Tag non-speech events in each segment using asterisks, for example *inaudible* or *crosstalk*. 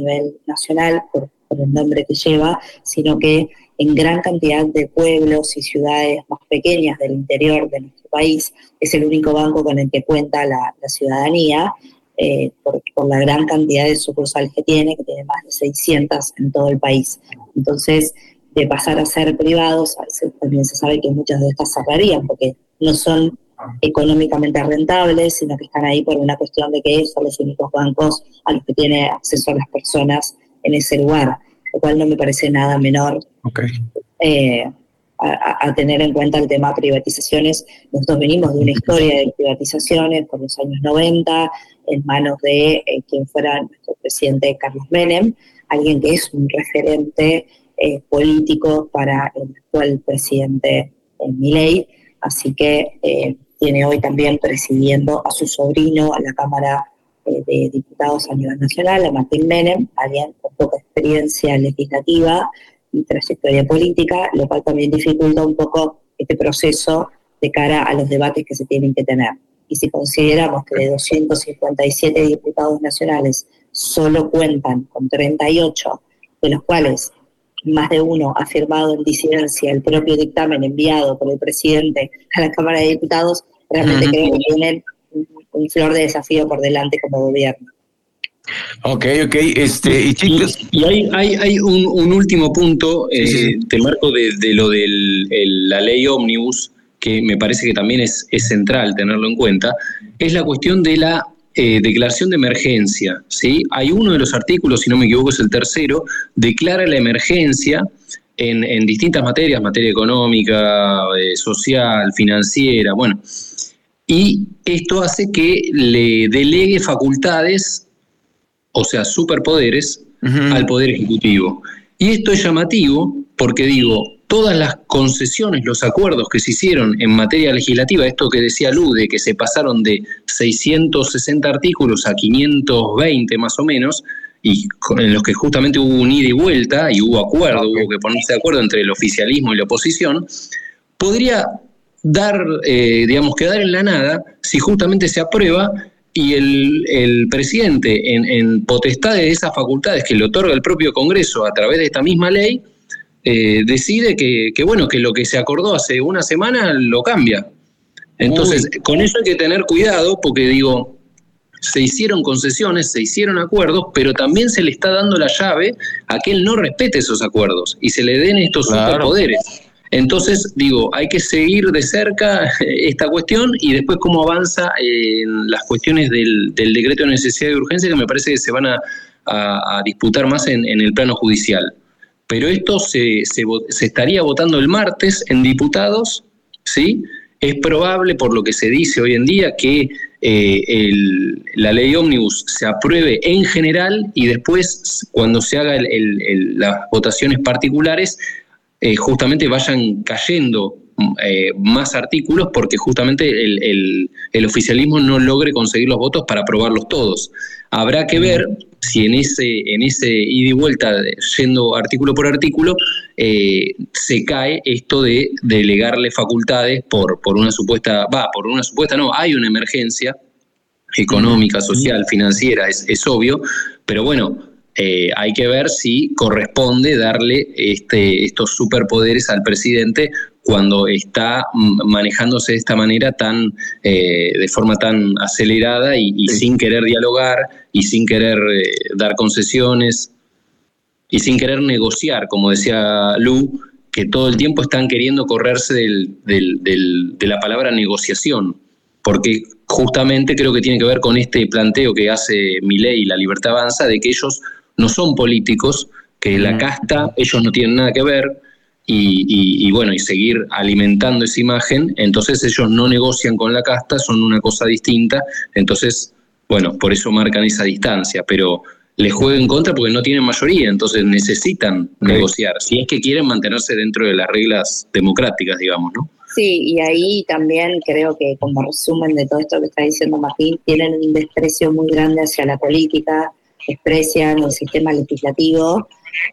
nivel nacional por, el nombre que lleva, sino que en gran cantidad de pueblos y ciudades más pequeñas del interior de nuestro país es el único banco con el que cuenta la, ciudadanía, eh, por, por, la gran cantidad de sucursales que tiene, que tiene más de 600 en todo el país. Entonces, de pasar a ser privados, también se sabe que muchas de estas cerrarían porque no son económicamente rentables, sino que están ahí por una cuestión de que son los únicos bancos a los que tiene acceso las personas en ese lugar, lo cual no me parece nada menor eh, a, tener en cuenta el tema privatizaciones. Nosotros venimos de una historia de privatizaciones por los años 90, en manos de eh, quien fuera nuestro presidente Carlos Menem, alguien que es un referente eh, político para el actual presidente Milei, así que tiene hoy también presidiendo a su sobrino a la Cámara eh, de Diputados a nivel nacional, a Martín Menem, alguien con poca experiencia legislativa y trayectoria política, lo cual también dificulta un poco este proceso de cara a los debates que se tienen que tener. Y si consideramos que de 257 diputados nacionales solo cuentan con 38, de los cuales más de uno ha firmado en disidencia el propio dictamen enviado por el presidente a la Cámara de Diputados, realmente creo que tienen un, flor de desafío por delante como gobierno. Ok, ok. Este, y, chicos. y, hay, hay, hay un, último punto, eh, te marco de, lo de la ley ómnibus, que me parece que también es, es central tenerlo en cuenta, es la cuestión de la eh, declaración de emergencia. ¿sí? Hay uno de los artículos, si no me equivoco, es el tercero, declara la emergencia en, distintas materias, materia económica, eh, social, financiera, bueno. Y esto hace que le delegue facultades, o sea, superpoderes, al Poder Ejecutivo. Y esto es llamativo porque digo, todas las concesiones, los acuerdos que se hicieron en materia legislativa, esto que decía Lude, que se pasaron de 660 artículos a 520 más o menos, y en los que justamente hubo un ida y vuelta y hubo acuerdo, hubo que ponerse de acuerdo entre el oficialismo y la oposición, podría dar, eh, digamos, quedar en la nada si justamente se aprueba y el, presidente, en, en potestad de esas facultades que le otorga el propio Congreso a través de esta misma ley, eh, decide que, bueno, que lo que se acordó hace una semana lo cambia. Entonces, con eso hay que tener cuidado porque digo, se hicieron concesiones, se hicieron acuerdos, pero también se le está dando la llave a que él no respete esos acuerdos y se le den estos superpoderes. Entonces, digo, hay que seguir de cerca *laughs* esta cuestión y después cómo avanza en las cuestiones del, decreto de necesidad de urgencia que me parece que se van a, disputar más en el plano judicial pero esto se, estaría votando el martes en diputados, ¿sí? Es probable, por lo que se dice hoy en día, que eh, la ley ómnibus se apruebe en general y después, cuando se hagan las votaciones particulares, eh, justamente vayan cayendo eh, más artículos porque justamente el, oficialismo no logre conseguir los votos para aprobarlos todos. Habrá que ver si en ese, en ese ida y vuelta, yendo artículo por artículo, eh, se cae esto de delegarle facultades por, por una supuesta, va, por una supuesta no, hay una emergencia económica, social, financiera, es, es obvio, pero bueno, eh, hay que ver si corresponde darle este, estos superpoderes al presidente cuando está manejándose de esta manera tan, eh, de forma tan acelerada y, sin querer dialogar y sin querer eh, dar concesiones y sin querer negociar, como decía Lu, que todo el tiempo están queriendo correrse de la palabra negociación, porque justamente creo que tiene que ver con este planteo que hace Milei y la Libertad Avanza de que ellos no son políticos, que la casta ellos no tienen nada que ver, y, bueno, y seguir alimentando esa imagen, entonces ellos no negocian con la casta, son una cosa distinta, entonces, bueno, por eso marcan esa distancia, pero les juega en contra porque no tienen mayoría, entonces necesitan negociar, si es que quieren mantenerse dentro de las reglas democráticas, digamos, ¿no? Sí, y ahí también creo que como resumen de todo esto que está diciendo Martín, tienen un desprecio muy grande hacia la política, desprecian el sistema legislativo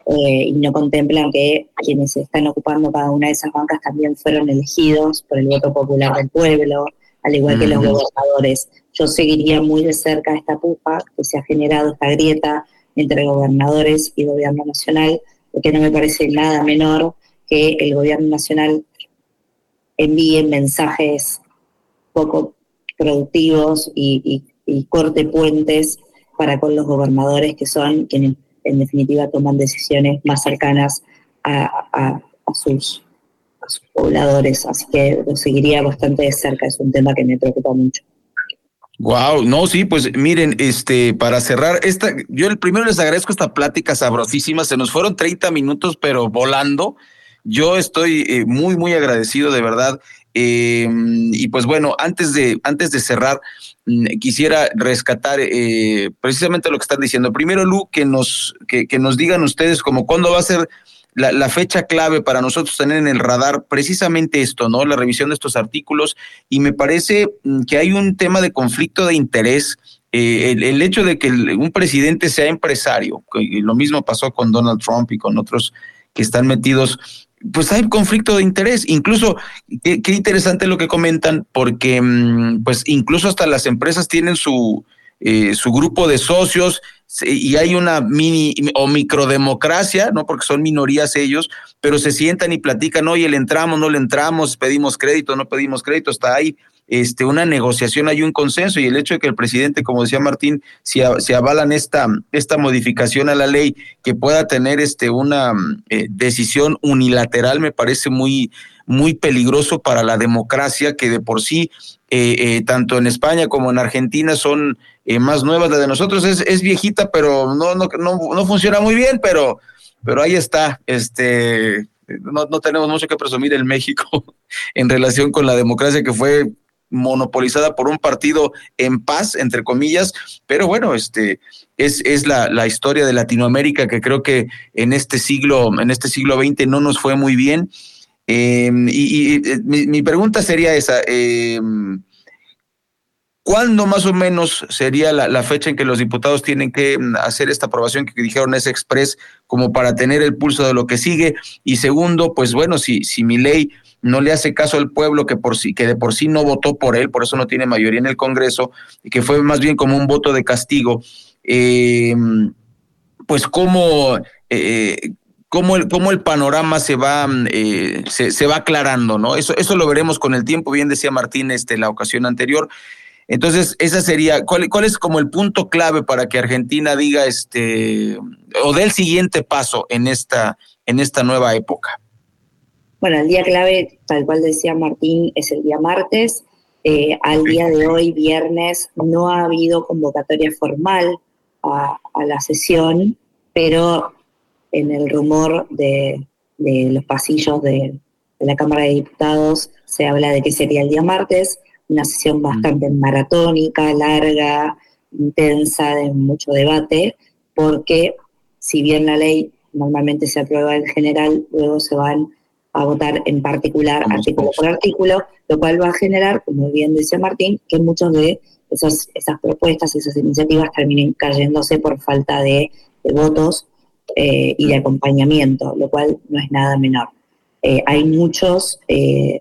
eh, y no contemplan que quienes están ocupando cada una de esas bancas también fueron elegidos por el voto popular del pueblo, al igual que los gobernadores. Yo seguiría muy de cerca esta pupa que se ha generado, esta grieta entre gobernadores y gobierno nacional, porque no me parece nada menor que el gobierno nacional envíe mensajes poco productivos y, corte puentes para con los gobernadores que son quienes en definitiva toman decisiones más cercanas a, sus, pobladores. Así que lo seguiría bastante de cerca, es un tema que me preocupa mucho. Wow, no, sí, pues miren, este, para cerrar, esta, yo el primero les agradezco esta plática sabrosísima, se nos fueron 30 minutos, pero volando. Yo estoy eh, muy, muy agradecido, de verdad. Em, y pues bueno, antes de, antes de cerrar, quisiera rescatar eh, precisamente lo que están diciendo. Primero, Lu, que nos, que, que nos digan ustedes como cuándo va a ser la, fecha clave para nosotros tener en el radar precisamente esto, ¿no? La revisión de estos artículos y me parece mm, que hay un tema de conflicto de interés. Eh, el, hecho de que un presidente sea empresario, lo mismo pasó con Donald Trump y con otros que están metidos, pues hay conflicto de interés. Incluso, qué, interesante lo que comentan, porque mm, pues incluso hasta las empresas tienen su, eh, su grupo de socios y hay una mini o microdemocracia, ¿no? Porque son minorías ellos, pero se sientan y platican, oye, le entramos, no le entramos, pedimos crédito, no pedimos crédito, está ahí este, una negociación, hay un consenso y el hecho de que el presidente, como decía Martín, si, avalan esta, esta modificación a la ley que pueda tener este, una eh, decisión unilateral, me parece muy, muy peligroso para la democracia que de por sí, eh, eh, tanto en España como en Argentina, son eh, más nuevas. La de nosotros es, es viejita, pero no, no, no, no, funciona muy bien, pero, pero ahí está. Este, no, no tenemos mucho que presumir en México *laughs* en relación con la democracia que fue monopolizada por un partido en paz, entre comillas, pero bueno, este es, es la, la, historia de Latinoamérica que creo que en este siglo, en este siglo XX no nos fue muy bien. Em, y, eh, mi, pregunta sería esa. Eh, ¿Cuándo más o menos sería la, fecha en que los diputados tienen que mm, hacer esta aprobación que dijeron es express como para tener el pulso de lo que sigue? Y segundo, pues bueno, si, si mi ley no le hace caso al pueblo que por sí, que de por sí no votó por él, por eso no tiene mayoría en el Congreso, y que fue más bien como un voto de castigo, eh, pues cómo, eh, cómo el, cómo el panorama se va, eh, se, se, va aclarando, ¿no? Eso, eso lo veremos con el tiempo, bien decía Martín este, la ocasión anterior. Entonces, esa sería, ¿cuál, ¿cuál, es como el punto clave para que Argentina diga este, o dé el siguiente paso en esta, en esta nueva época? Bueno, el día clave, tal cual decía Martín, es el día martes. Eh, al día de hoy, viernes, no ha habido convocatoria formal a, la sesión, pero en el rumor de, los pasillos de la Cámara de Diputados se habla de que sería el día martes una sesión bastante maratónica, larga, intensa, de mucho debate, porque si bien la ley normalmente se aprueba en general, luego se van a votar en particular artículo por artículo, lo cual va a generar, como bien decía Martín, que muchas de esas, esas propuestas, esas iniciativas terminen cayéndose por falta de, votos eh, y de acompañamiento, lo cual no es nada menor. Eh, hay muchos eh,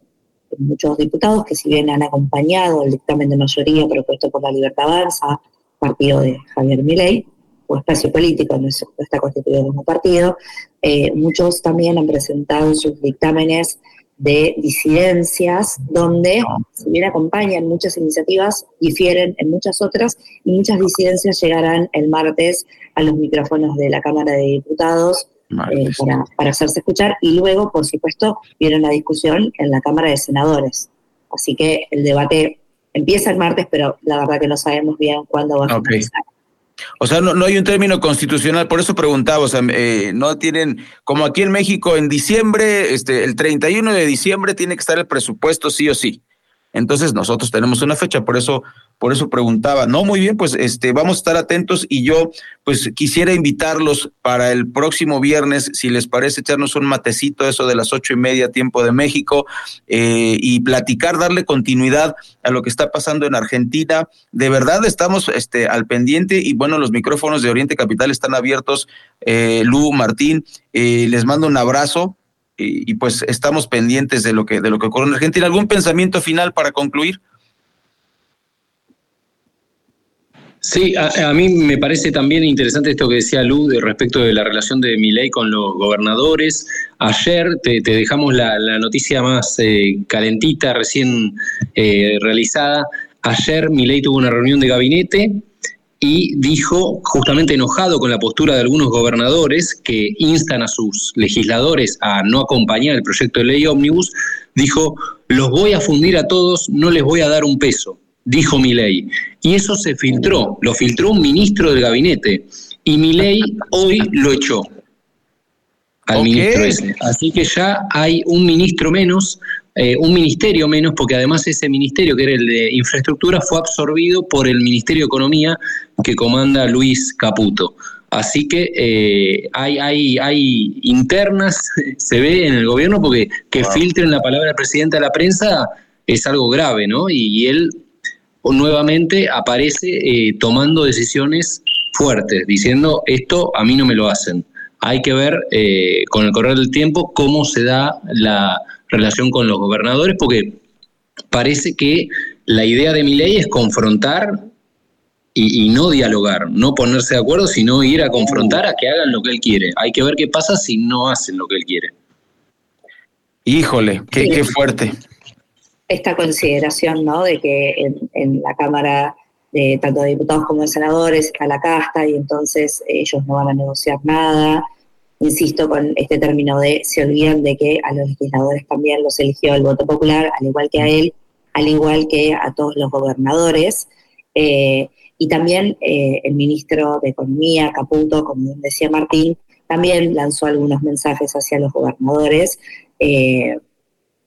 muchos diputados que si bien han acompañado el dictamen de mayoría propuesto por la Libertad Avanza, partido de Javier Milei, o espacio político, no, está constituido como partido, eh, muchos también han presentado sus dictámenes de disidencias, donde, si bien acompañan muchas iniciativas, difieren en muchas otras, y muchas disidencias llegarán el martes a los micrófonos de la Cámara de Diputados eh, para, hacerse escuchar y luego, por supuesto, viene la discusión en la Cámara de Senadores. Así que el debate empieza el martes, pero la verdad que no sabemos bien cuándo va a empezar. O sea, no, no, hay un término constitucional, por eso preguntaba, o sea, eh, no tienen, como aquí en México en diciembre, este, el 31 de diciembre tiene que estar el presupuesto sí o sí. Entonces nosotros tenemos una fecha, por eso, por eso preguntaba. No, muy bien, pues este, vamos a estar atentos y yo pues quisiera invitarlos para el próximo viernes, si les parece, echarnos un matecito, eso de las ocho y media tiempo de México, eh, y platicar, darle continuidad a lo que está pasando en Argentina. De verdad estamos este, al pendiente y bueno, los micrófonos de Oriente Capital están abiertos. Eh, Lu, Martín, eh, les mando un abrazo y, pues estamos pendientes de lo que de lo que ocurre en Argentina. ¿Algún pensamiento final para concluir? Sí, a, mí me parece también interesante esto que decía Lu de respecto de la relación de Milei con los gobernadores. Ayer te, dejamos la, noticia más eh, calentita, recién eh, realizada. Ayer Milei tuvo una reunión de gabinete y dijo, justamente enojado con la postura de algunos gobernadores que instan a sus legisladores a no acompañar el proyecto de ley ómnibus, dijo, los voy a fundir a todos, no les voy a dar un peso dijo Milei. Y eso se filtró, lo filtró un ministro del gabinete. Y Milei hoy lo echó al ministro ese. Así que ya hay un ministro menos, eh, un ministerio menos, porque además ese ministerio, que era el de infraestructura, fue absorbido por el Ministerio de Economía que comanda Luis Caputo. Así que eh, hay, hay, hay internas, *laughs* se ve en el gobierno, porque que filtren la palabra del presidente a la prensa es algo grave, ¿no? y él nuevamente aparece eh, tomando decisiones fuertes, diciendo esto a mí no me lo hacen. Hay que ver eh, con el correr del tiempo cómo se da la relación con los gobernadores, porque parece que la idea de mi ley es confrontar y, no dialogar, no ponerse de acuerdo, sino ir a confrontar a que hagan lo que él quiere. Hay que ver qué pasa si no hacen lo que él quiere. Híjole, qué, qué fuerte esta consideración ¿no? de que en, la Cámara de tanto de diputados como de senadores está la casta y entonces ellos no van a negociar nada. Insisto con este término de se olvidan de que a los legisladores también los eligió el voto popular, al igual que a él, al igual que a todos los gobernadores. Eh, y también eh, el ministro de Economía, Caputo, como decía Martín, también lanzó algunos mensajes hacia los gobernadores, eh,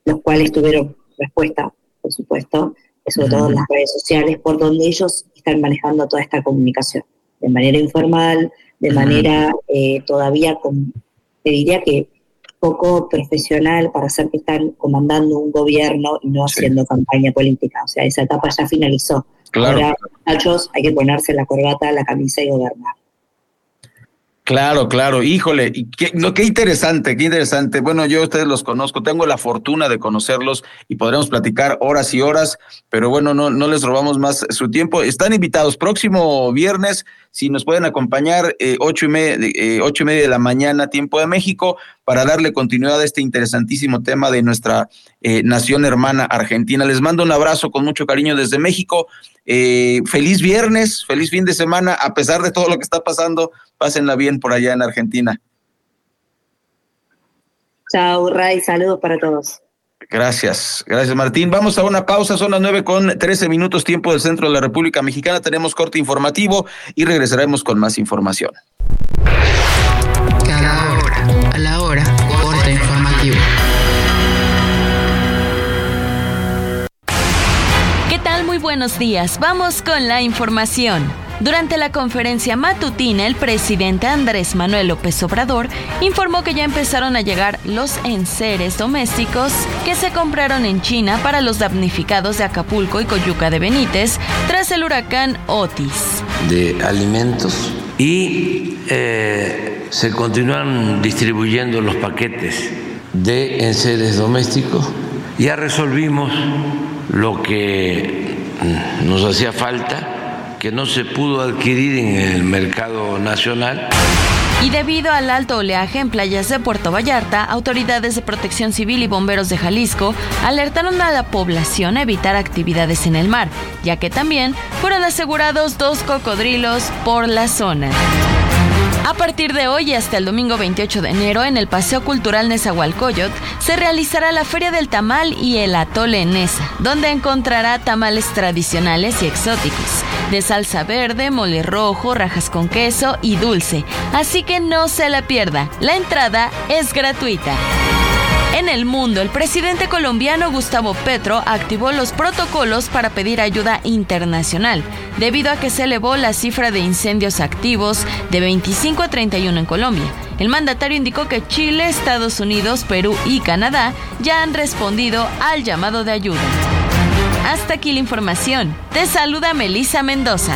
los cuales tuvieron respuesta, por supuesto, sobre todo en las redes sociales, por donde ellos están manejando toda esta comunicación, de manera informal, de manera eh, todavía, con, te diría que poco profesional para hacer que están comandando un gobierno y no haciendo campaña política. O sea, esa etapa ya finalizó. Ahora, muchachos, hay que ponerse la corbata, la camisa y gobernar. Claro, claro, híjole, y qué, no, qué interesante, qué interesante. Bueno, yo ustedes los conozco, tengo la fortuna de conocerlos y podremos platicar horas y horas, pero bueno, no, no les robamos más su tiempo. Están invitados próximo viernes, si nos pueden acompañar, eh, ocho, y media, eh, ocho y media de la mañana, tiempo de México, para darle continuidad a este interesantísimo tema de nuestra eh, nación hermana Argentina. Les mando un abrazo con mucho cariño desde México. Feliz viernes, feliz fin de semana, a pesar de todo lo que está pasando, pásenla bien por allá en Argentina. Chao, Ray, saludos para todos. Gracias, gracias Martín. Vamos a una pausa, son las nueve con trece minutos tiempo del centro de la República Mexicana. Tenemos corte informativo y regresaremos con más información. Cada hora, a la hora, corte informativo. ¿Qué tal? Muy buenos días. Vamos con la información. Durante la conferencia matutina, el presidente Andrés Manuel López Obrador informó que ya empezaron a llegar los enseres domésticos que se compraron en China para los damnificados de Acapulco y Coyuca de Benítez tras el huracán Otis. De alimentos y eh, se continúan distribuyendo los paquetes de enseres domésticos. Ya resolvimos lo que nos hacía falta que no se pudo adquirir en el mercado nacional. Y debido al alto oleaje en playas de Puerto Vallarta, autoridades de protección civil y bomberos de Jalisco alertaron a la población a evitar actividades en el mar, ya que también fueron asegurados dos cocodrilos por la zona. A partir de hoy hasta el domingo 28 de enero, en el Paseo Cultural Nezahualcóyotl, se realizará la Feria del Tamal y el Atole Nesa, donde encontrará tamales tradicionales y exóticos, de salsa verde, mole rojo, rajas con queso y dulce. Así que no se la pierda, la entrada es gratuita. En el mundo, el presidente colombiano Gustavo Petro activó los protocolos para pedir ayuda internacional, debido a que se elevó la cifra de incendios activos de 25 a 31 en Colombia. El mandatario indicó que Chile, Estados Unidos, Perú y Canadá ya han respondido al llamado de ayuda. Hasta aquí la información. Te saluda Melisa Mendoza.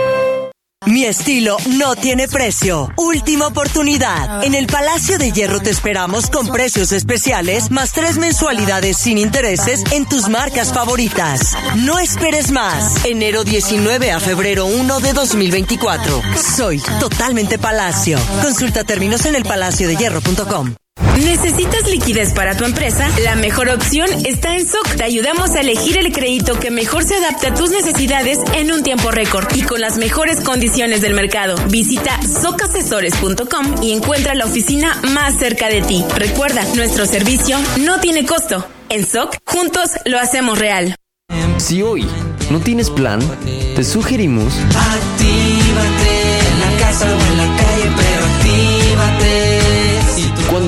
Mi estilo no tiene precio. Última oportunidad. En el Palacio de Hierro te esperamos con precios especiales más tres mensualidades sin intereses en tus marcas favoritas. No esperes más. Enero 19 a febrero 1 de 2024. Soy totalmente Palacio. Consulta términos en el hierro.com. ¿Necesitas liquidez para tu empresa? La mejor opción está en SOC. Te ayudamos a elegir el crédito que mejor se adapte a tus necesidades en un tiempo récord y con las mejores condiciones del mercado. Visita socasesores.com y encuentra la oficina más cerca de ti. Recuerda, nuestro servicio no tiene costo. En SOC, juntos lo hacemos real. Si hoy no tienes plan, te sugerimos... Actívate en la casa o en la calle,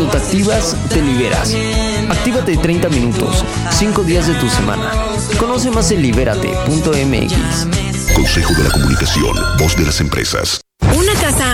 cuando te activas, te liberas. Actívate 30 minutos, 5 días de tu semana. Conoce más en libérate.mx. Consejo de la Comunicación, voz de las empresas.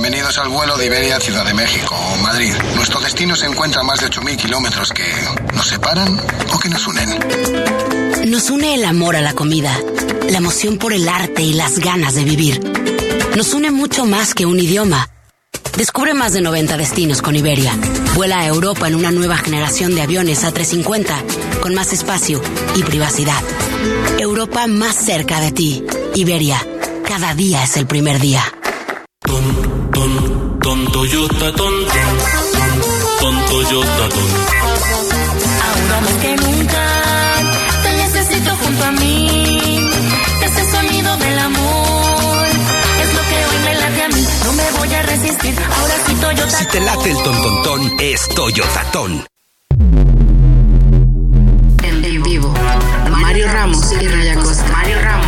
Bienvenidos al vuelo de Iberia Ciudad de México o Madrid. Nuestro destino se encuentra a más de 8.000 kilómetros que nos separan o que nos unen. Nos une el amor a la comida, la emoción por el arte y las ganas de vivir. Nos une mucho más que un idioma. Descubre más de 90 destinos con Iberia. Vuela a Europa en una nueva generación de aviones A350 con más espacio y privacidad. Europa más cerca de ti. Iberia. Cada día es el primer día. Ton, ton, ton, Toyota, ton, ton, Toyota, ton. Ahora más que nunca te necesito junto a mí. Ese sonido del amor es lo que hoy me late a mí. No me voy a resistir. Ahora sí Toyota. Si te late el ton, ton, ton, es Toyota, ton. En vivo, Mario Ramos y Raya Costa. Mario Ramos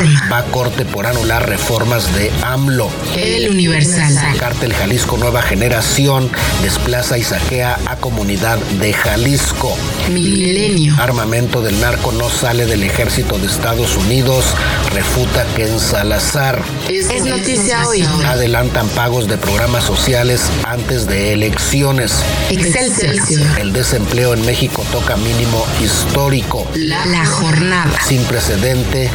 Reforma. Va a corte por anular reformas de AMLO. El Universal. Cártel Jalisco Nueva Generación desplaza y saquea a comunidad de Jalisco. Milenio. Armamento del narco no sale del ejército de Estados Unidos. Refuta Ken Salazar. Es noticia hoy. Adelantan pagos de programas sociales antes de elecciones. Excelsior. El desempleo en México toca mínimo histórico. La jornada. Sin precedente,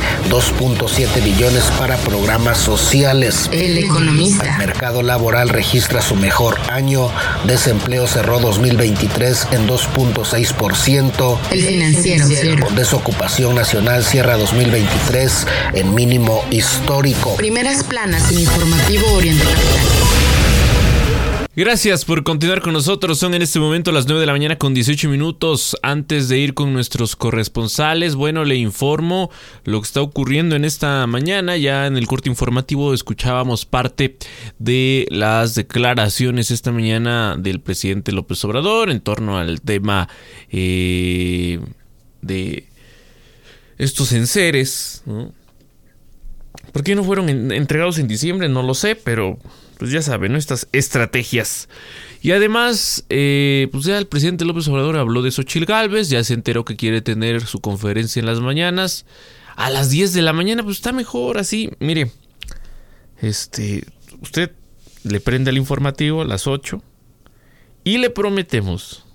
2.7 billones para programas sociales. El economista. El mercado laboral registra su mejor año. Desempleo cerró 2023 en 2.6%. El financiero. Desocupación nacional cierra 2023 en mínimo histórico. Primeras planas informativo Oriente Capital. Gracias por continuar con nosotros. Son en este momento las 9 de la mañana con 18 minutos. Antes de ir con nuestros corresponsales, bueno, le informo lo que está ocurriendo en esta mañana. Ya en el corte informativo escuchábamos parte de las declaraciones esta mañana del presidente López Obrador en torno al tema eh, de estos enseres. ¿Por qué no fueron en, entregados en diciembre? No lo sé, pero pues ya saben, ¿no? Estas estrategias. Y además, eh, pues ya el presidente López Obrador habló de Xochil Gálvez, ya se enteró que quiere tener su conferencia en las mañanas. A las 10 de la mañana, pues está mejor así. Mire, este, usted le prende el informativo a las 8 y le prometemos,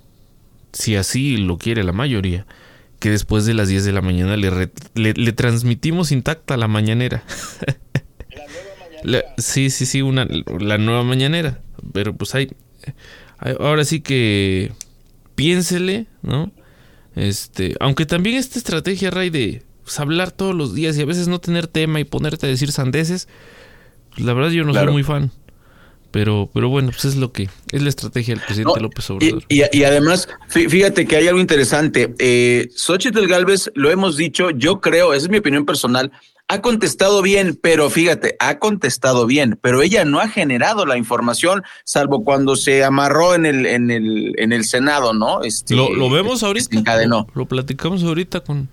si así lo quiere la mayoría, que después de las 10 de la mañana le, le, le transmitimos intacta la mañanera. *laughs* La, sí, sí, sí, una, la nueva mañanera. Pero pues hay, hay, ahora sí que piénsele, ¿no? Este, aunque también esta estrategia, Ray, de pues, hablar todos los días y a veces no tener tema y ponerte a decir sandeces, pues, la verdad yo no claro. soy muy fan. Pero, pero bueno, pues es lo que es la estrategia del presidente López Obrador. Y, y, además, fíjate que hay algo interesante. Eh, Xochitl Galvez, lo hemos dicho, yo creo, esa es mi opinión personal, ha contestado bien, pero fíjate, ha contestado bien, pero ella no ha generado la información, salvo cuando se amarró en el, en el, en el Senado, ¿no? Este, lo, lo vemos ahorita. Encadenó. Lo, platicamos ahorita con.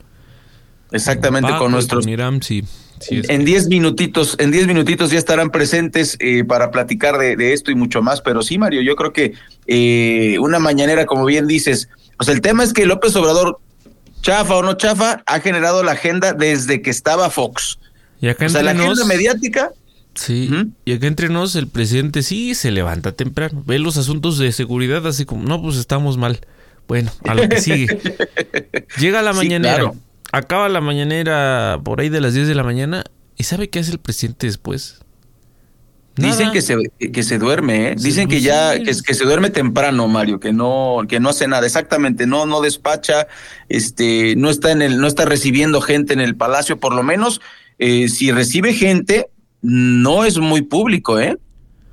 Exactamente, con, nuestros. Con sí en diez minutitos, en diez minutitos ya estarán presentes eh, para platicar de, esto y mucho más. Pero sí, Mario, yo creo que eh, una mañanera, como bien dices, pues el tema es que López Obrador, chafa o no chafa, ha generado la agenda desde que estaba Fox. Y acá o sea, la agenda mediática. Sí, y acá entre nos el presidente sí se levanta temprano, ve los asuntos de seguridad así como, no, pues estamos mal. Bueno, a lo que *laughs* sigue. Llega la mañanera acaba la mañanera por ahí de las 10 de la mañana y ¿sabe qué hace el presidente después? Dicen que se, que se duerme, ¿eh? Dicen que ya que, que, se duerme temprano, Mario, que no que no hace nada, exactamente, no no despacha, este, no está en el no está recibiendo gente en el palacio, por lo menos eh, si recibe gente no es muy público, ¿eh?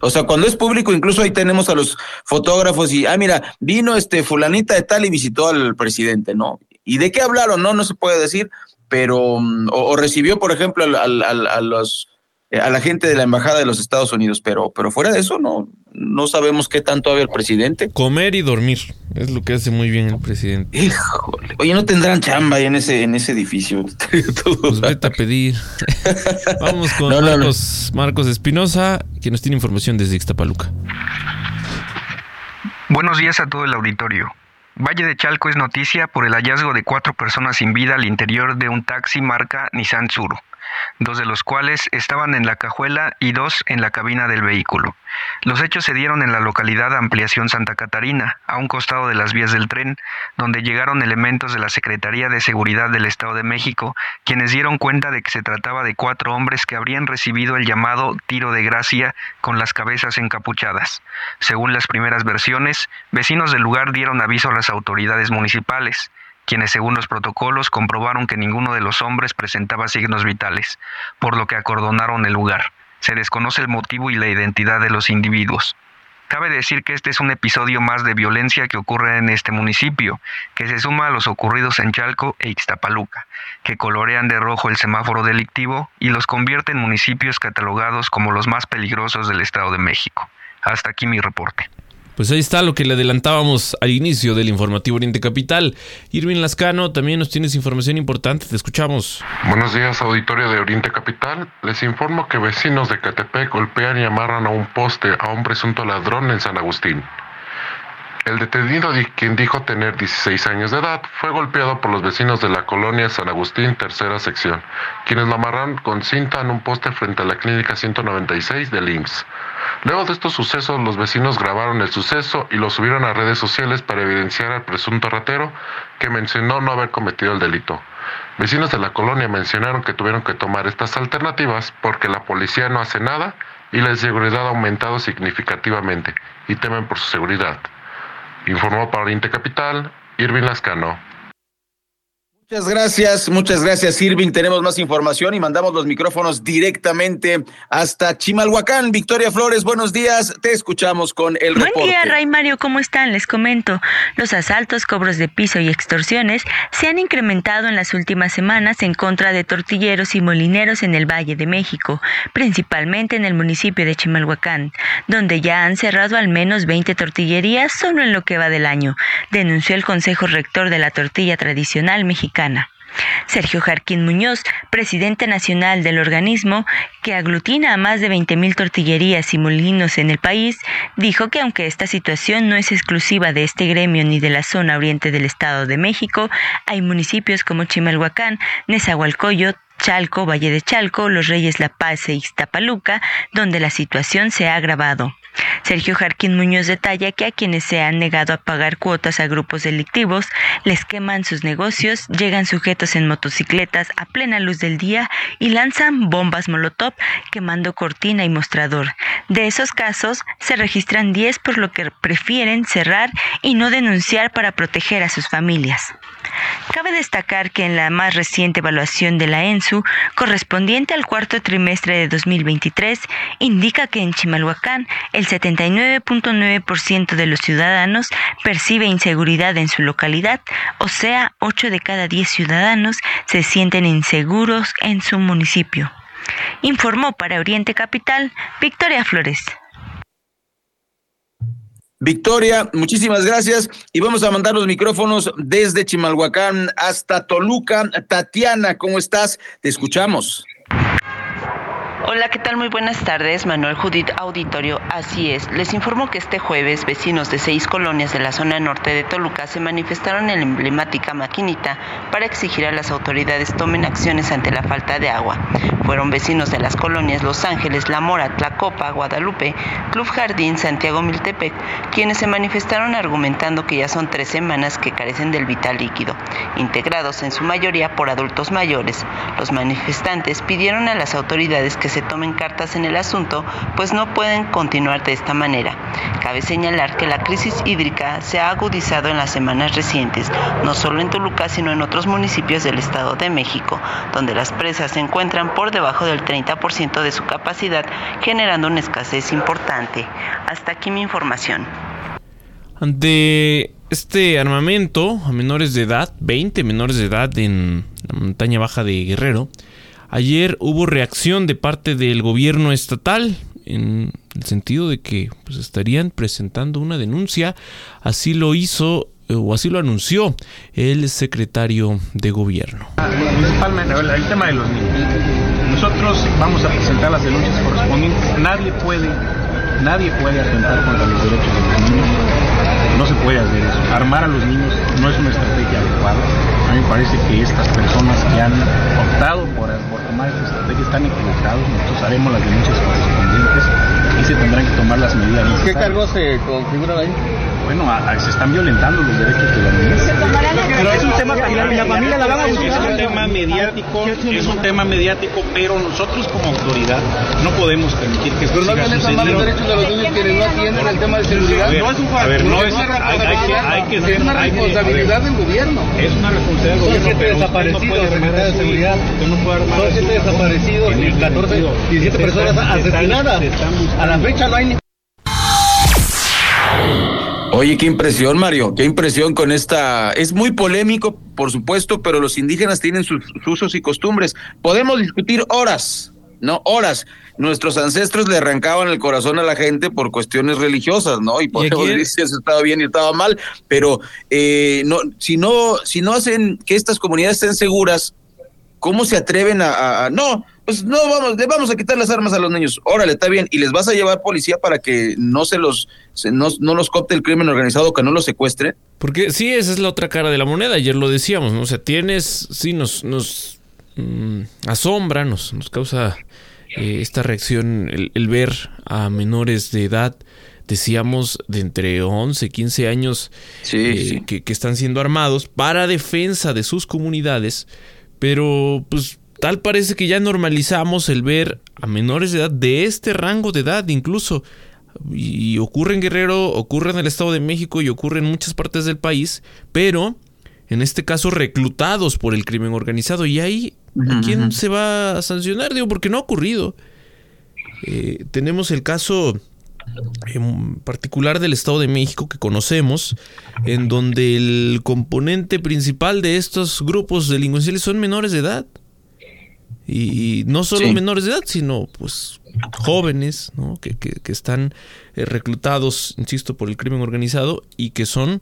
O sea, cuando es público, incluso ahí tenemos a los fotógrafos y, ah, mira, vino este fulanita de tal y visitó al presidente, ¿no? ¿Y de qué hablaron? No, no se puede decir, pero mm, o, recibió, por ejemplo, al, a los a la gente de la embajada de los Estados Unidos, pero pero fuera de eso no no sabemos qué tanto había el presidente. Comer y dormir es lo que hace muy bien el presidente. Híjole. Oye, no tendrán chamba ahí en ese en ese edificio. *laughs* pues vete a pedir. *laughs* Vamos con Marcos, Marcos Espinosa, que nos tiene información desde Ixtapaluca. Buenos días a todo el auditorio. Valle de Chalco es noticia por el hallazgo de cuatro personas sin vida al interior de un taxi marca Nissan Tsuru dos de los cuales estaban en la cajuela y dos en la cabina del vehículo. Los hechos se dieron en la localidad Ampliación Santa Catarina, a un costado de las vías del tren, donde llegaron elementos de la Secretaría de Seguridad del Estado de México, quienes dieron cuenta de que se trataba de cuatro hombres que habrían recibido el llamado tiro de gracia con las cabezas encapuchadas. Según las primeras versiones, vecinos del lugar dieron aviso a las autoridades municipales quienes según los protocolos comprobaron que ninguno de los hombres presentaba signos vitales, por lo que acordonaron el lugar. Se desconoce el motivo y la identidad de los individuos. Cabe decir que este es un episodio más de violencia que ocurre en este municipio, que se suma a los ocurridos en Chalco e Ixtapaluca, que colorean de rojo el semáforo delictivo y los convierte en municipios catalogados como los más peligrosos del Estado de México. Hasta aquí mi reporte. Pues ahí está lo que le adelantábamos al inicio del informativo Oriente Capital. Irving Lascano, también nos tienes información importante, te escuchamos. Buenos días, auditorio de Oriente Capital. Les informo que vecinos de Catepec golpean y amarran a un poste a un presunto ladrón en San Agustín. El detenido, quien dijo tener 16 años de edad, fue golpeado por los vecinos de la colonia San Agustín, tercera sección, quienes lo amarran con cinta en un poste frente a la clínica 196 del IMSS. Luego de estos sucesos, los vecinos grabaron el suceso y lo subieron a redes sociales para evidenciar al presunto ratero que mencionó no haber cometido el delito. Vecinos de la colonia mencionaron que tuvieron que tomar estas alternativas porque la policía no hace nada y la seguridad ha aumentado significativamente y temen por su seguridad. Informó para Oriente Capital, Irving Lascano. Muchas gracias, muchas gracias, Irving. Tenemos más información y mandamos los micrófonos directamente hasta Chimalhuacán. Victoria Flores, buenos días. Te escuchamos con el Buen día, Ray Mario. ¿Cómo están? Les comento. Los asaltos, cobros de piso y extorsiones se han incrementado en las últimas semanas en contra de tortilleros y molineros en el Valle de México, principalmente en el municipio de Chimalhuacán, donde ya han cerrado al menos 20 tortillerías solo en lo que va del año, denunció el Consejo Rector de la Tortilla Tradicional Mexicana Sergio Jarquín Muñoz, presidente nacional del organismo, que aglutina a más de 20.000 tortillerías y molinos en el país, dijo que aunque esta situación no es exclusiva de este gremio ni de la zona oriente del Estado de México, hay municipios como Chimalhuacán, Nezahualcóyotl, Chalco, Valle de Chalco, Los Reyes La Paz e Ixtapaluca, donde la situación se ha agravado. Sergio Jarquín Muñoz detalla que a quienes se han negado a pagar cuotas a grupos delictivos les queman sus negocios, llegan sujetos en motocicletas a plena luz del día y lanzan bombas molotov quemando cortina y mostrador. De esos casos se registran 10 por lo que prefieren cerrar y no denunciar para proteger a sus familias. Cabe destacar que en la más reciente evaluación de la ENS censo correspondiente al cuarto trimestre de 2023 indica que en Chimalhuacán el 79.9% de los ciudadanos percibe inseguridad en su localidad, o sea, 8 de cada 10 ciudadanos se sienten inseguros en su municipio. Informó para Oriente Capital Victoria Flores. Victoria, muchísimas gracias y vamos a mandar los micrófonos desde Chimalhuacán hasta Toluca. Tatiana, ¿cómo estás? Te escuchamos. Hola, ¿qué tal? Muy buenas tardes, Manuel Judith Auditorio. Así es, les informo que este jueves vecinos de seis colonias de la zona norte de Toluca se manifestaron en la emblemática maquinita para exigir a las autoridades tomen acciones ante la falta de agua. Fueron vecinos de las colonias Los Ángeles, La Mora, Tlacopa, Guadalupe, Club Jardín, Santiago Miltepec, quienes se manifestaron argumentando que ya son tres semanas que carecen del vital líquido, integrados en su mayoría por adultos mayores. Los manifestantes pidieron a las autoridades que se tomen cartas en el asunto, pues no pueden continuar de esta manera. Cabe señalar que la crisis hídrica se ha agudizado en las semanas recientes, no solo en Toluca, sino en otros municipios del Estado de México, donde las presas se encuentran por debajo del 30% de su capacidad, generando una escasez importante. Hasta aquí mi información. Ante este armamento a menores de edad, 20 menores de edad en la montaña baja de Guerrero, Ayer hubo reacción de parte del gobierno estatal en el sentido de que pues, estarían presentando una denuncia. Así lo hizo o así lo anunció el secretario de gobierno. Principalmente el tema de los niños. Nosotros vamos a presentar las denuncias correspondientes. Nadie puede, nadie puede atentar contra los derechos de los niños. No se puede hacer eso. Armar a los niños no es una estrategia adecuada. A mí me parece que estas personas que han optado tomar esta estrategia están equivocados. Nosotros haremos las denuncias correspondientes y se tendrán que tomar las medidas. ¿Qué cargos se configuran ahí? Bueno, a, a, se están violentando los derechos de la niñez. Pero es un tema familiar y la familia la van a buscar. Es un tema mediático, es un tema mediático, pero nosotros como autoridad no podemos permitir que esto Pero no tienen tomar los derechos de los niños quienes no atienden el tema de seguridad. no es un a ver, no es es, una hay, hay, que, hay que es una hay que- responsabilidad del gobierno. Es una responsabilidad del Son gobierno. siete pero usted desaparecidos, no puede armar secretario de seguridad. usted no puede armar Son siete desaparecidos En y ese 14, sentido, 17 se personas asesinadas. A la fecha no hay ni Oye, qué impresión, Mario, qué impresión con esta. Es muy polémico, por supuesto, pero los indígenas tienen sus, sus usos y costumbres. Podemos discutir horas, no horas. Nuestros ancestros le arrancaban el corazón a la gente por cuestiones religiosas, ¿no? Y podemos decir si eso estaba bien y estaba mal, pero eh, no, si no, si no hacen que estas comunidades estén seguras, ¿cómo se atreven a, a- a- no? Pues no vamos, le vamos a quitar las armas a los niños. Órale, está bien. Y les vas a llevar policía para que no se los, se- no, no los copte el crimen organizado, que no los secuestre. Porque sí, esa es la otra cara de la moneda. Ayer lo decíamos, ¿no? O sea, tienes, sí, nos, nos mm, asombra, nos, nos causa eh, esta reacción el, el ver a menores de edad, decíamos, de entre 11, 15 años, eh, Que, que están siendo armados para defensa de sus comunidades, pero pues tal parece que ya normalizamos el ver a menores de edad de este rango de edad incluso y ocurre en Guerrero, ocurre en el Estado de México y ocurre en muchas partes del país, pero en este caso reclutados por el crimen organizado. Y ahí, ¿a quién se va a sancionar? Digo, porque no ha ocurrido. Eh, tenemos el caso en particular del Estado de México que conocemos, en donde el componente principal de estos grupos delincuenciales son menores de edad. Y, y no solo Sí. menores de edad, sino pues jóvenes, ¿no? Que, que- que están eh, reclutados, insisto, por el crimen organizado y que son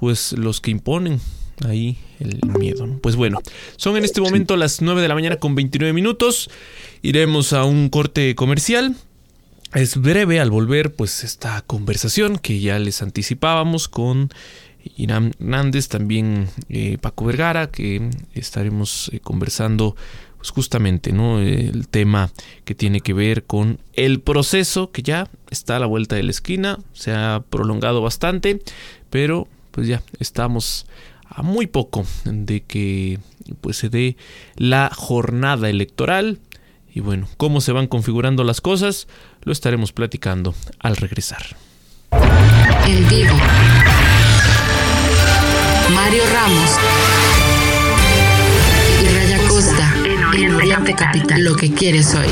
pues los que imponen ahí el miedo. ¿no? Pues bueno, son en este momento las 9 de la mañana con 29 minutos. Iremos a un corte comercial. Es breve al volver pues esta conversación que ya les anticipábamos con Irán Hernández, también eh, Paco Vergara, que estaremos eh, conversando pues justamente, ¿no? El tema que tiene que ver con el proceso que ya está a la vuelta de la esquina, se ha prolongado bastante, pero pues ya estamos a muy poco de que pues se dé la jornada electoral y bueno, cómo se van configurando las cosas, lo estaremos platicando al regresar. En vivo. Mario Ramos y Raya Costa. En Oriente Capital. Lo que quieres hoy.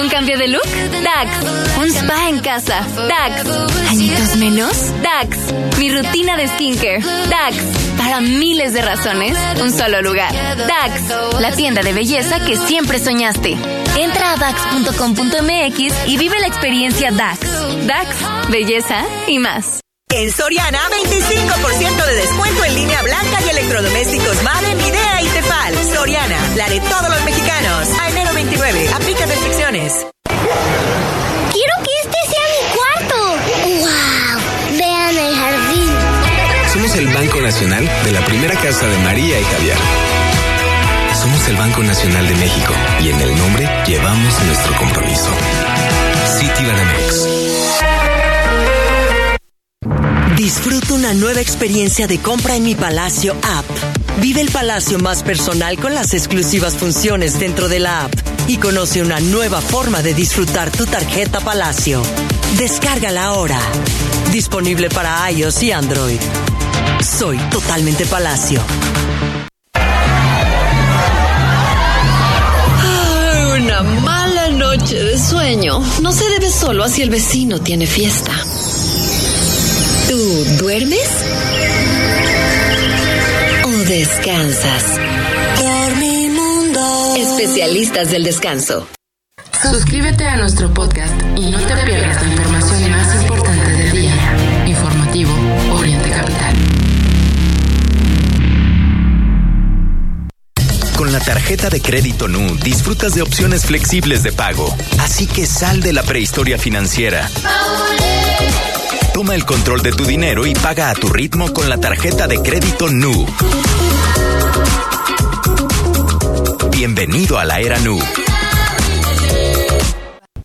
¿Un cambio de look? DAX. ¿Un spa en casa? DAX. ¿Añitos menos? DAX. Mi rutina de skincare? DAX. Para miles de razones, un solo lugar. DAX. La tienda de belleza que siempre soñaste. Entra a DAX.com.mx y vive la experiencia DAX. DAX. Belleza y más. En Soriana, 25% de descuento en línea blanca y electrodomésticos Mave, Midea y Tefal. Soriana, la de todos los mexicanos. A enero 29, aplica restricciones. El Banco Nacional de la primera casa de María y Javier. Somos el Banco Nacional de México y en el nombre llevamos nuestro compromiso. Citibanamex. Disfruta una nueva experiencia de compra en mi Palacio app. Vive el palacio más personal con las exclusivas funciones dentro de la app y conoce una nueva forma de disfrutar tu tarjeta Palacio. Descárgala ahora. Disponible para iOS y Android. Soy totalmente Palacio. Una mala noche de sueño no se debe solo a si el vecino tiene fiesta. ¿Tú duermes? ¿O descansas? Dormimundo. Especialistas del descanso. Suscríbete a nuestro podcast y no te pierdas la tarjeta de crédito NU disfrutas de opciones flexibles de pago. Así que sal de la prehistoria financiera. Toma el control de tu dinero y paga a tu ritmo con la tarjeta de crédito NU. Bienvenido a la era NU.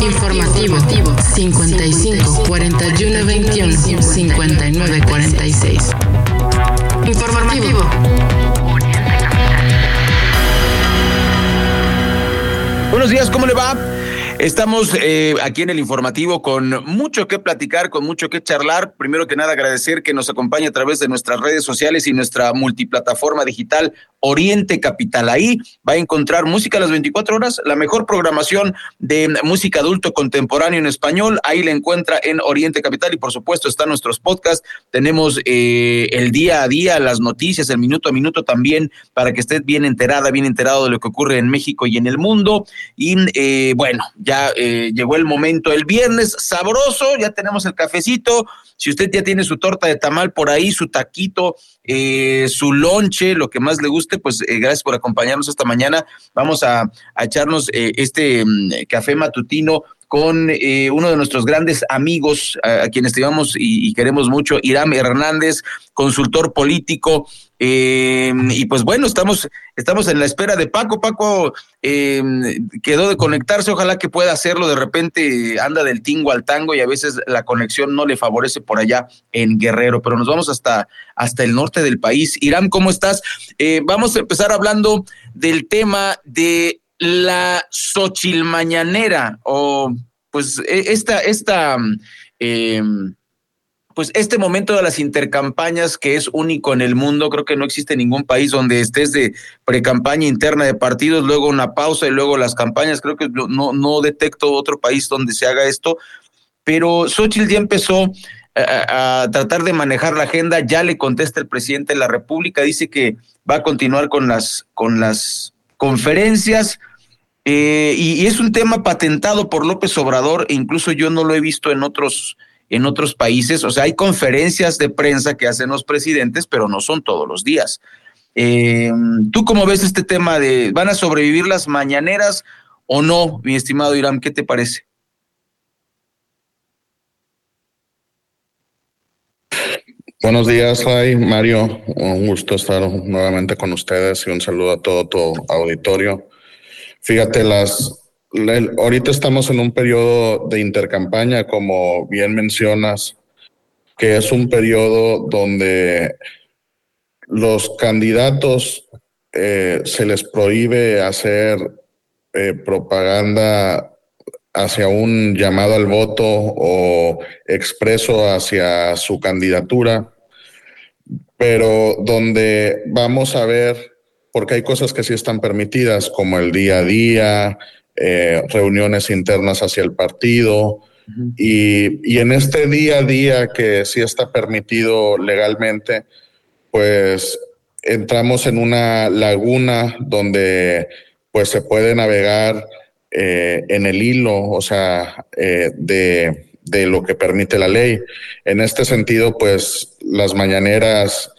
Informativo. 55 41 21 59 46. Informativo. Buenos días, ¿cómo le va? Estamos eh, aquí en el informativo con mucho que platicar, con mucho que charlar. Primero que nada, agradecer que nos acompañe a través de nuestras redes sociales y nuestra multiplataforma digital Oriente Capital. Ahí va a encontrar música a las 24 horas, la mejor programación de música adulto contemporáneo en español. Ahí la encuentra en Oriente Capital y por supuesto están nuestros podcasts. Tenemos eh, el día a día, las noticias, el minuto a minuto también para que esté bien enterada, bien enterado de lo que ocurre en México y en el mundo. Y eh, bueno, eh, llegó el momento, el viernes sabroso, ya tenemos el cafecito. Si usted ya tiene su torta de tamal por ahí, su taquito, eh, su lonche, lo que más le guste, pues eh, gracias por acompañarnos esta mañana. Vamos a, echarnos eh, este mm, café matutino con eh, uno de nuestros grandes amigos, a, a quien estimamos y, y queremos mucho, Irán Hernández, consultor político. Eh, y pues bueno, estamos, estamos en la espera de Paco. Paco eh, quedó de conectarse, ojalá que pueda hacerlo. De repente anda del tingo al tango y a veces la conexión no le favorece por allá en Guerrero, pero nos vamos hasta, hasta el norte del país. Irán, ¿cómo estás? Eh, vamos a empezar hablando del tema de la Xochilmañanera o pues e- esta, esta, pues este momento de las intercampañas que es único en el mundo, creo que no existe ningún país donde estés de precampaña interna de partidos, luego una pausa y luego las campañas, creo que no, detecto otro país donde se haga esto, pero Xochitl ya empezó a, a, tratar de manejar la agenda, ya le contesta el presidente de la República, dice que va a continuar con las, con las conferencias, eh, y, y, es un tema patentado por López Obrador, e incluso yo no lo he visto en otros, en otros países. O sea, hay conferencias de prensa que hacen los presidentes, pero no son todos los días. Eh, ¿Tú cómo ves este tema de van a sobrevivir las mañaneras o no, mi estimado Irán? ¿Qué te parece? Buenos días, Ray, Mario. Un gusto estar nuevamente con ustedes y un saludo a todo tu auditorio. Fíjate, las, ahorita estamos en un periodo de intercampaña, como bien mencionas, que es un periodo donde los candidatos eh, se les prohíbe hacer eh, propaganda hacia un llamado al voto o expreso hacia su candidatura, pero donde vamos a ver, porque hay cosas que sí están permitidas, como el día a día, eh, reuniones internas hacia el partido, y, y en este día a día que sí está permitido legalmente, pues entramos en una laguna donde pues se puede navegar eh, en el hilo, o sea, eh, de, de, lo que permite la ley. En este sentido, pues las mañaneras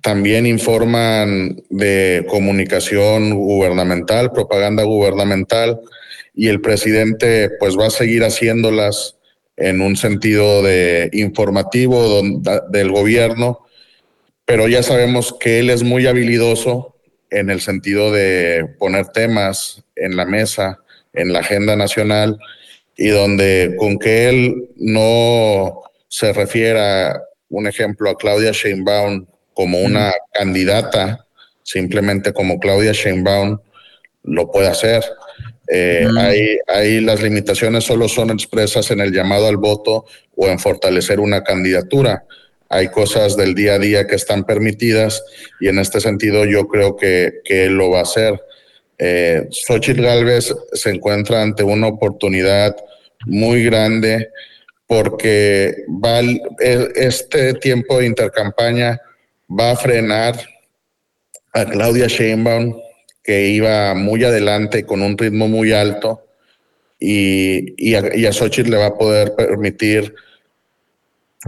también informan de comunicación gubernamental, propaganda gubernamental, y el presidente pues va a seguir haciéndolas en un sentido de informativo del gobierno, pero ya sabemos que él es muy habilidoso en el sentido de poner temas en la mesa, en la agenda nacional, y donde con que él no se refiera, un ejemplo, a Claudia Sheinbaum como una candidata, simplemente como Claudia Sheinbaum, lo puede hacer. Eh, ahí, ahí las limitaciones solo son expresas en el llamado al voto o en fortalecer una candidatura hay cosas del día a día que están permitidas y en este sentido yo creo que, que él lo va a hacer. Eh, Xochitl Galvez se encuentra ante una oportunidad muy grande porque va este tiempo de intercampaña va a frenar a Claudia Sheinbaum, que iba muy adelante con un ritmo muy alto, y, y, a, Xochitl le va a poder permitir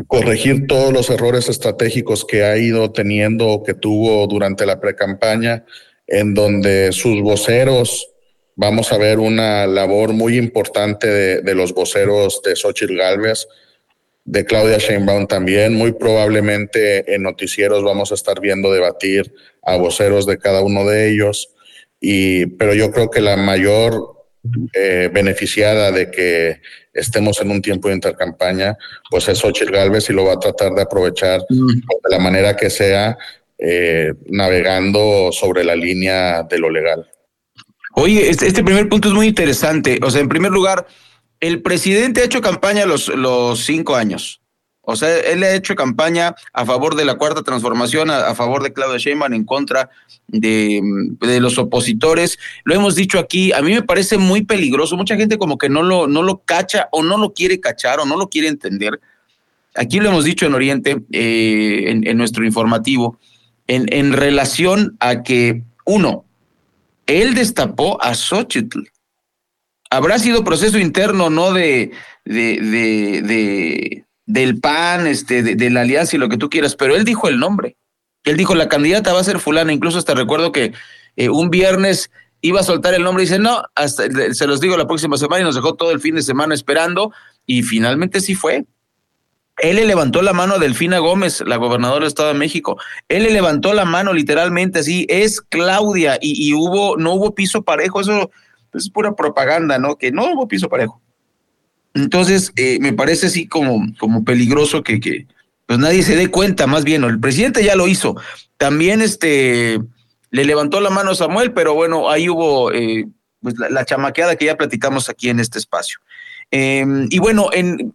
corregir todos los errores estratégicos que ha ido teniendo o que tuvo durante la precampaña, en donde sus voceros, vamos a ver una labor muy importante de, los voceros de Xochitl Galvez, de Claudia Sheinbaum también. Muy probablemente en noticieros vamos a estar viendo debatir a voceros de cada uno de ellos. Y, pero yo creo que la mayor eh, beneficiada de que estemos en un tiempo de intercampaña, pues es Xochitl Galvez y lo va a tratar de aprovechar de la manera que sea, eh, navegando sobre la línea de lo legal. Oye, este, este, primer punto es muy interesante. O sea, en primer lugar, el presidente ha hecho campaña los, los cinco años. O sea, él ha hecho campaña a favor de la cuarta transformación, a, favor de Claudia Sheinbaum, en contra de, de, los opositores. Lo hemos dicho aquí, a mí me parece muy peligroso. Mucha gente como que no lo, no lo cacha o no lo quiere cachar o no lo quiere entender. Aquí lo hemos dicho en Oriente, eh, en, en, nuestro informativo, en, en relación a que, uno, él destapó a Xochitl. Habrá sido proceso interno, no de, de, de, de del PAN, este, de, la alianza y lo que tú quieras, pero él dijo el nombre. Él dijo, la candidata va a ser fulana. Incluso hasta recuerdo que eh, un viernes iba a soltar el nombre y dice, no, hasta, se los digo la próxima semana y nos dejó todo el fin de semana esperando y finalmente sí fue. Él le levantó la mano a Delfina Gómez, la gobernadora del Estado de México. Él le levantó la mano literalmente así, es Claudia y, y hubo, no hubo piso parejo, eso es pura propaganda, ¿no? Que no hubo piso parejo. Entonces, eh, me parece así como, como peligroso que, que pues nadie se dé cuenta, más bien, el presidente ya lo hizo. También este le levantó la mano a Samuel, pero bueno, ahí hubo eh, pues la, chamaqueada que ya platicamos aquí en este espacio. Em, y bueno, en,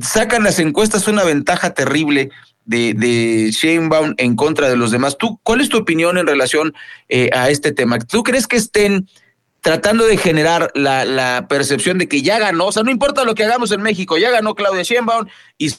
sacan las encuestas una ventaja terrible de, de Sheinbaum en contra de los demás. ¿Tú, ¿Cuál es tu opinión en relación eh, a este tema? ¿Tú crees que estén tratando de generar la, la, percepción de que ya ganó, o sea, no importa lo que hagamos en México, ya ganó Claudia Sheinbaum y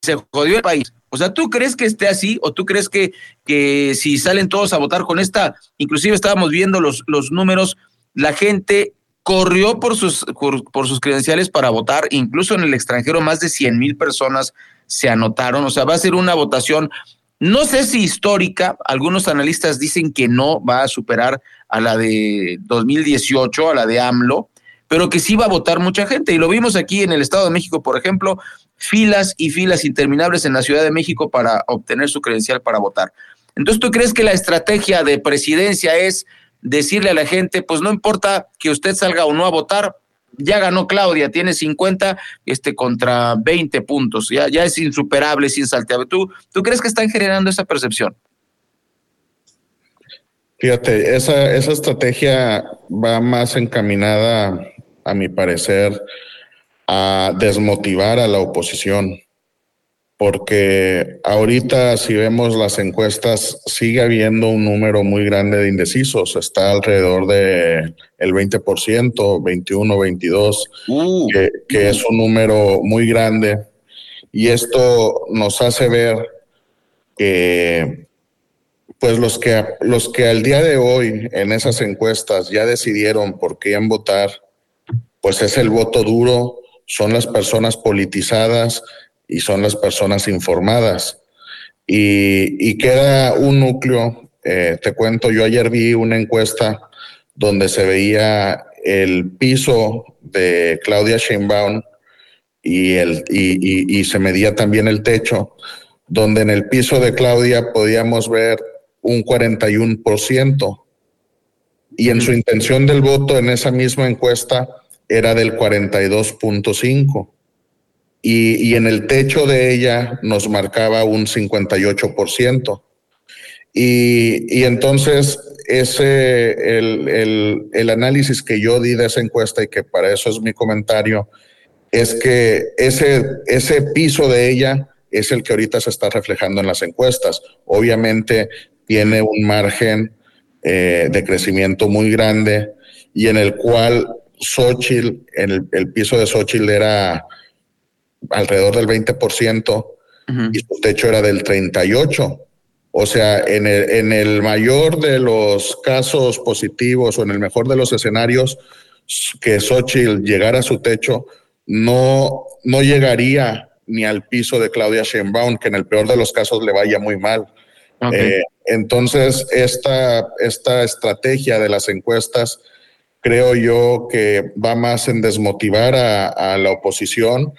se jodió el país. O sea, ¿tú crees que esté así o tú crees que, que si salen todos a votar con esta, inclusive estábamos viendo los, los números, la gente corrió por sus, por, por sus credenciales para votar, incluso en el extranjero más de 100 mil personas se anotaron, o sea, va a ser una votación no sé si histórica, algunos analistas dicen que no va a superar a la de 2018, a la de AMLO, pero que sí va a votar mucha gente. Y lo vimos aquí en el Estado de México, por ejemplo, filas y filas interminables en la Ciudad de México para obtener su credencial para votar. Entonces, ¿tú crees que la estrategia de presidencia es decirle a la gente, pues no importa que usted salga o no a votar, ya ganó Claudia, tiene 50 este, contra 20 puntos, ya, ya es insuperable, es insalteable. ¿Tú, ¿Tú crees que están generando esa percepción? Fíjate, esa, esa estrategia va más encaminada, a mi parecer, a desmotivar a la oposición porque ahorita si vemos las encuestas sigue habiendo un número muy grande de indecisos, está alrededor de el 20%, 21, 22, que, que es un número muy grande. Y esto nos hace ver que pues los que los que al día de hoy en esas encuestas ya decidieron por quién votar, pues es el voto duro, son las personas politizadas y son las personas informadas. Y, queda un núcleo, eh, te cuento, yo ayer vi una encuesta donde se veía el piso de Claudia Sheinbaum y, el, y, y, se medía también el techo, donde en el piso de Claudia podíamos ver un 41% y en su intención del voto en esa misma encuesta era del 42.5 y, en el techo de ella nos marcaba un 58%. Y, y entonces ese, el, el, el, análisis que yo di de esa encuesta y que para eso es mi comentario, es que ese, ese piso de ella es el que ahorita se está reflejando en las encuestas. Obviamente tiene un margen eh, de crecimiento muy grande y en el cual Xochitl, el, el piso de Xochitl era alrededor del 20% y su techo era del 38%. O sea, en el, en el mayor de los casos positivos o en el mejor de los escenarios que Xochitl llegara a su techo, no, no llegaría ni al piso de Claudia Sheinbaum, que en el peor de los casos le vaya muy mal. Eh, entonces, esta, esta estrategia de las encuestas creo yo que va más en desmotivar a, a la oposición,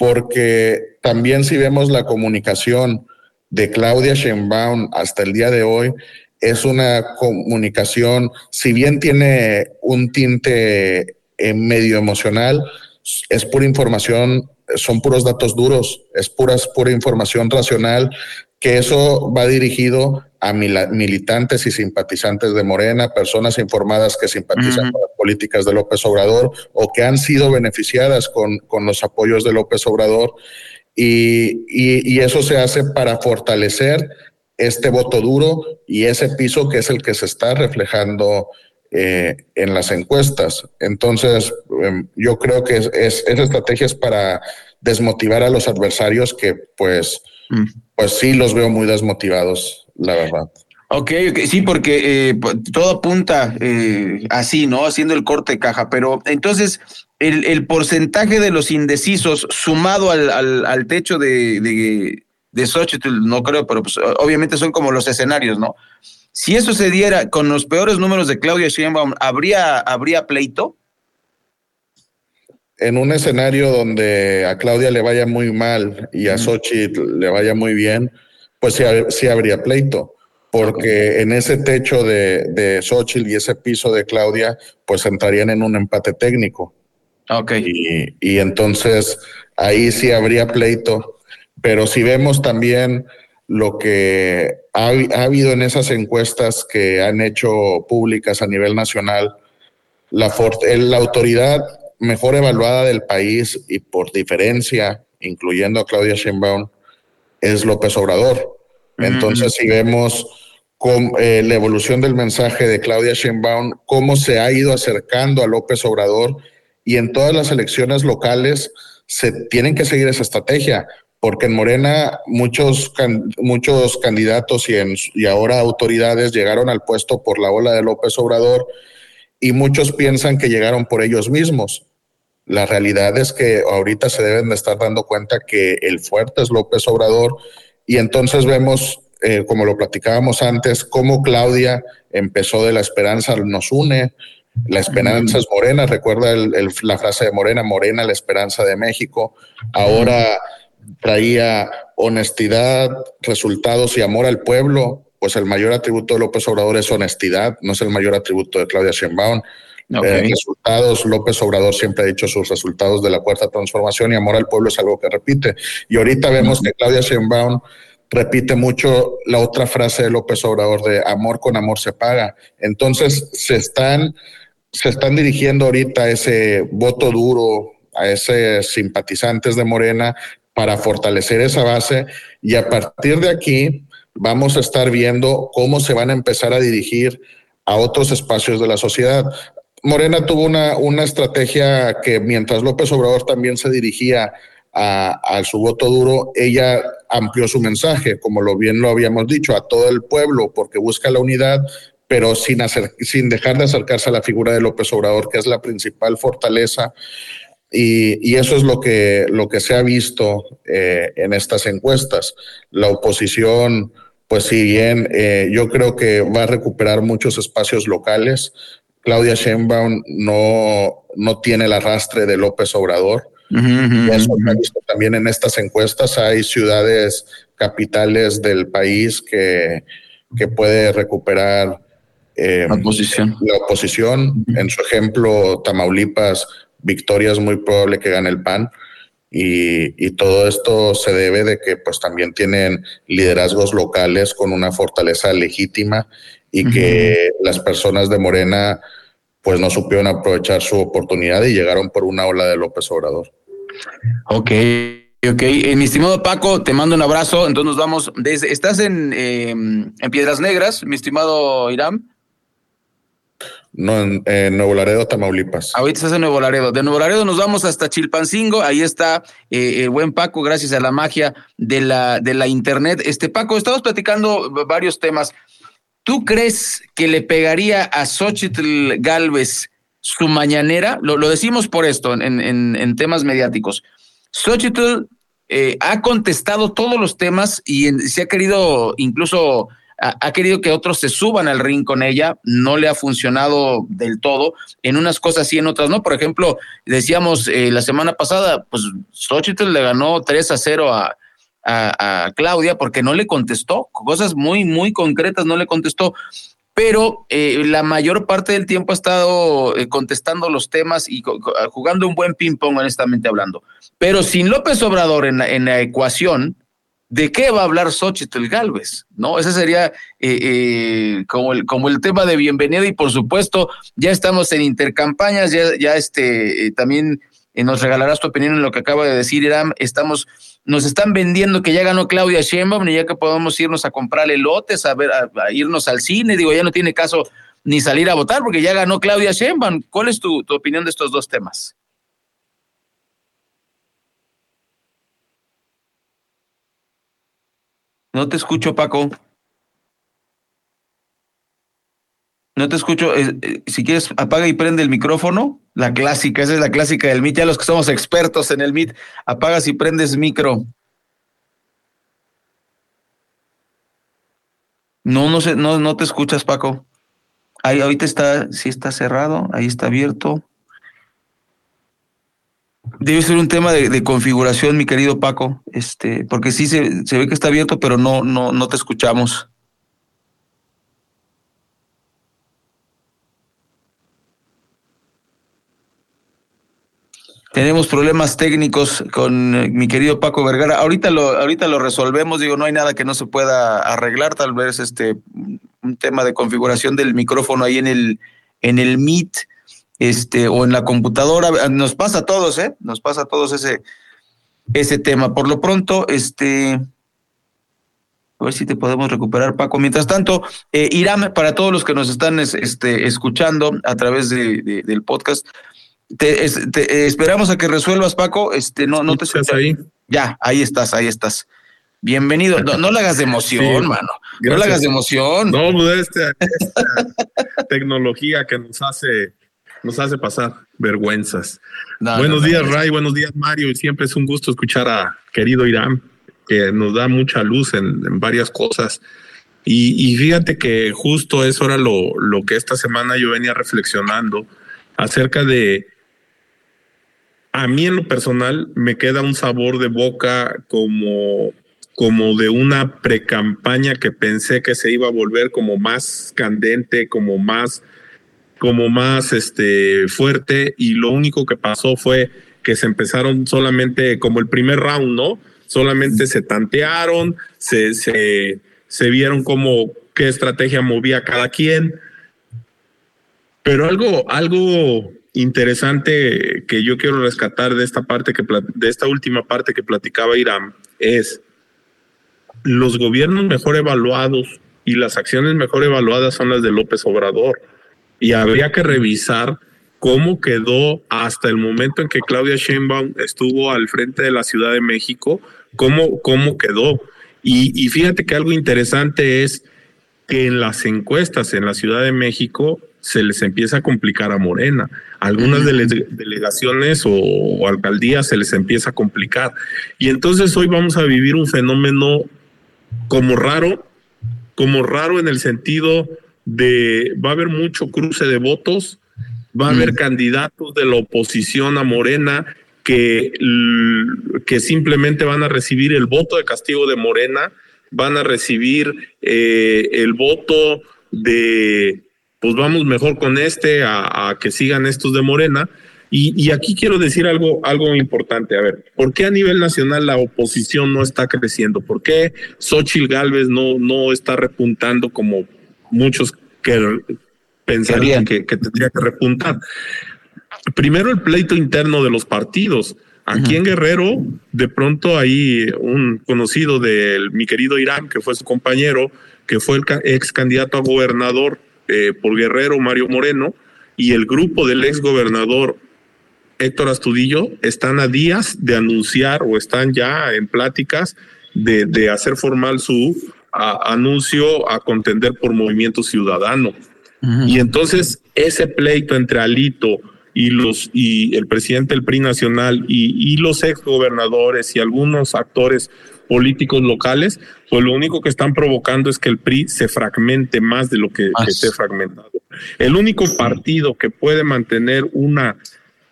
porque también si vemos la comunicación de Claudia Sheinbaum hasta el día de hoy, es una comunicación, si bien tiene un tinte eh, medio emocional, es pura información, son puros datos duros, es pura, pura información racional, que eso va dirigido a militantes y simpatizantes de Morena, personas informadas que simpatizan con las políticas de López Obrador o que han sido beneficiadas con, con los apoyos de López Obrador. Y, y, eso se hace para fortalecer este voto duro y ese piso que es el que se está reflejando eh, en las encuestas. Entonces, em, yo creo que es, es, esa estrategia es para desmotivar a los adversarios que pues, mm. pues sí los veo muy desmotivados la verdad. Ok, okay sí, porque eh, todo apunta eh, así, ¿no? Haciendo el corte de caja, pero entonces el, el porcentaje de los indecisos sumado al, al, al techo de, de, de Xochitl, no creo, pero pues, obviamente son como los escenarios, ¿no? Si eso se diera con los peores números de Claudia Sheinbaum, ¿habría, habría pleito? En un escenario donde a Claudia le vaya muy mal y a Xochitl le vaya muy bien, pues sí, sí habría pleito, porque en ese techo de, de Xochitl y ese piso de Claudia, pues entrarían en un empate técnico. Ok. Y, y entonces ahí sí habría pleito, pero si vemos también lo que ha, ha, habido en esas encuestas que han hecho públicas a nivel nacional, la, la autoridad mejor evaluada del país y por diferencia, incluyendo a Claudia Sheinbaum, es López Obrador. Entonces, si vemos con, eh, la evolución del mensaje de Claudia Sheinbaum, cómo se ha ido acercando a López Obrador y en todas las elecciones locales se tienen que seguir esa estrategia, porque en Morena muchos, muchos candidatos y, en, y ahora autoridades llegaron al puesto por la ola de López Obrador y muchos piensan que llegaron por ellos mismos. La realidad es que ahorita se deben de estar dando cuenta que el fuerte es López Obrador y entonces vemos, eh, como lo platicábamos antes, cómo Claudia empezó de la esperanza, nos une, la esperanza es morena, recuerda el, la frase de Morena, Morena, la esperanza de México. Ahora traía honestidad, resultados y amor al pueblo pues el mayor atributo de López Obrador es honestidad, no es el mayor atributo de Claudia Sheinbaum. Eh, resultados, López Obrador siempre ha dicho sus resultados de la cuarta transformación y amor al pueblo es algo que repite. Y ahorita vemos que Claudia Sheinbaum repite mucho la otra frase de López Obrador de amor con amor se paga. Entonces se están, se están dirigiendo ahorita a ese voto duro, a esos simpatizantes de Morena para fortalecer esa base y a partir de aquí vamos a estar viendo cómo se van a empezar a dirigir a otros espacios de la sociedad. Morena tuvo una, una estrategia que mientras López Obrador también se dirigía a, su voto duro, ella amplió su mensaje, como lo bien lo habíamos dicho, a todo el pueblo, porque busca la unidad, pero sin, hacer, sin dejar de acercarse a la figura de López Obrador, que es la principal fortaleza. Y, eso es lo que, lo que se ha visto eh, en estas encuestas. La oposición, pues si bien eh, yo creo que va a recuperar muchos espacios locales, Claudia Sheinbaum no, no tiene el arrastre de López Obrador. eso visto también en estas encuestas. Hay ciudades capitales del país que, que puede recuperar eh, la oposición. La oposición. En su ejemplo, Tamaulipas, Victoria es muy probable que gane el PAN. Y, y, todo esto se debe de que pues también tienen liderazgos locales con una fortaleza legítima y que las personas de Morena pues no supieron aprovechar su oportunidad y llegaron por una ola de López Obrador. Ok, ok. Eh, mi estimado Paco, te mando un abrazo. Entonces nos vamos desde, estás en, em, en Piedras Negras, mi estimado Irán. No, en, Nuevo Laredo, Tamaulipas. Ahorita estás en Nuevo Laredo. De Nuevo Laredo nos vamos hasta Chilpancingo. Ahí está eh, el buen Paco, gracias a la magia de la, de la internet. Este Paco, estamos platicando varios temas. ¿Tú crees que le pegaría a Xochitl Galvez su mañanera? Lo, decimos por esto en, temas mediáticos. Xochitl eh, ha contestado todos los temas y se ha querido, incluso ha, querido que otros se suban al ring con ella. No le ha funcionado del todo. En unas cosas sí, en otras no. Por ejemplo, decíamos eh, la semana pasada, pues Xochitl le ganó 3 a 0 a, a, Claudia porque no le contestó, cosas muy, muy concretas no le contestó, pero eh, la mayor parte del tiempo ha estado eh, contestando los temas y jugando un buen ping-pong, honestamente hablando. Pero sin López Obrador en la, en la ecuación, ¿de qué va a hablar Xochitl Galvez? ¿No? Ese sería eh, como, el, como el tema de bienvenida y por supuesto ya estamos en intercampañas, ya, ya este, también nos regalarás tu opinión en lo que acaba de decir Irán, estamos nos están vendiendo que ya ganó Claudia Sheinbaum y ya que podemos irnos a comprar elotes, a ver, a, irnos al cine, digo, ya no tiene caso ni salir a votar porque ya ganó Claudia Sheinbaum. ¿Cuál es tu, tu opinión de estos dos temas? No te escucho, Paco. No te escucho. Eh, si quieres, apaga y prende el micrófono. La clásica, esa es la clásica del Meet. Ya los que somos expertos en el Meet, apagas y prendes micro. No, no sé, no, no te escuchas, Paco. Ahí ahorita está, sí está cerrado, ahí está abierto. Debe ser un tema de, configuración, mi querido Paco, este, porque sí se, se ve que está abierto, pero no, no, no te escuchamos. Tenemos problemas técnicos con eh, mi querido Paco Vergara. Ahorita lo, ahorita lo resolvemos. Digo, no hay nada que no se pueda arreglar. Tal vez este un tema de configuración del micrófono ahí en el en el Meet, este o en la computadora. Nos pasa a todos, ¿eh? Nos pasa a todos ese ese tema. Por lo pronto, este a ver si te podemos recuperar, Paco. Mientras tanto, eh, Irán, para todos los que nos están este, escuchando a través de, del podcast, te, eh, esperamos a que resuelvas, Paco. Este, no, no te estás ahí. Ya, ahí estás, ahí estás. Bienvenido. No, no le hagas de emoción, mano. No le hagas de emoción. No, pues esta, tecnología que nos hace, nos hace pasar vergüenzas. buenos días, Ray. Buenos días, Mario. Y siempre es un gusto escuchar a querido Irán, que nos da mucha luz en, varias cosas. Y, y, fíjate que justo eso era lo, lo que esta semana yo venía reflexionando acerca de a mí en lo personal me queda un sabor de boca como, como de una precampaña que pensé que se iba a volver como más candente, como más, como más este, fuerte, y lo único que pasó fue que se empezaron solamente como el primer round, ¿no? Solamente se tantearon, se, se, se vieron como qué estrategia movía cada quien. Pero algo, algo interesante que yo quiero rescatar de esta parte que de esta última parte que platicaba Irán es los gobiernos mejor evaluados y las acciones mejor evaluadas son las de López Obrador y habría que revisar cómo quedó hasta el momento en que Claudia Sheinbaum estuvo al frente de la Ciudad de México, cómo, cómo quedó. Y, y fíjate que algo interesante es que en las encuestas en la Ciudad de México se les empieza a complicar a Morena. Algunas delegaciones o, alcaldías se les empieza a complicar. Y entonces hoy vamos a vivir un fenómeno como raro, como raro en el sentido de va a haber mucho cruce de votos, va a haber candidatos de la oposición a Morena que, que simplemente van a recibir el voto de castigo de Morena, van a recibir eh, el voto de pues vamos mejor con este a, que sigan estos de Morena. Y, aquí quiero decir algo, algo importante. A ver, ¿por qué a nivel nacional la oposición no está creciendo? ¿Por qué Xochitl Galvez no, no está repuntando como muchos que pensarían que, que tendría que repuntar? Primero, el pleito interno de los partidos. Aquí en Guerrero, de pronto hay un conocido de mi querido Irán, que fue su compañero, que fue el ex candidato a gobernador eh, por Guerrero Mario Moreno y el grupo del ex gobernador Héctor Astudillo están a días de anunciar o están ya en pláticas de, hacer formal su anuncio a contender por Movimiento Ciudadano. Y entonces ese pleito entre Alito y los y el presidente del PRI nacional y, y los ex gobernadores y algunos actores políticos locales, pues lo único que están provocando es que el PRI se fragmente más de lo que, esté fragmentado. El único partido que puede mantener una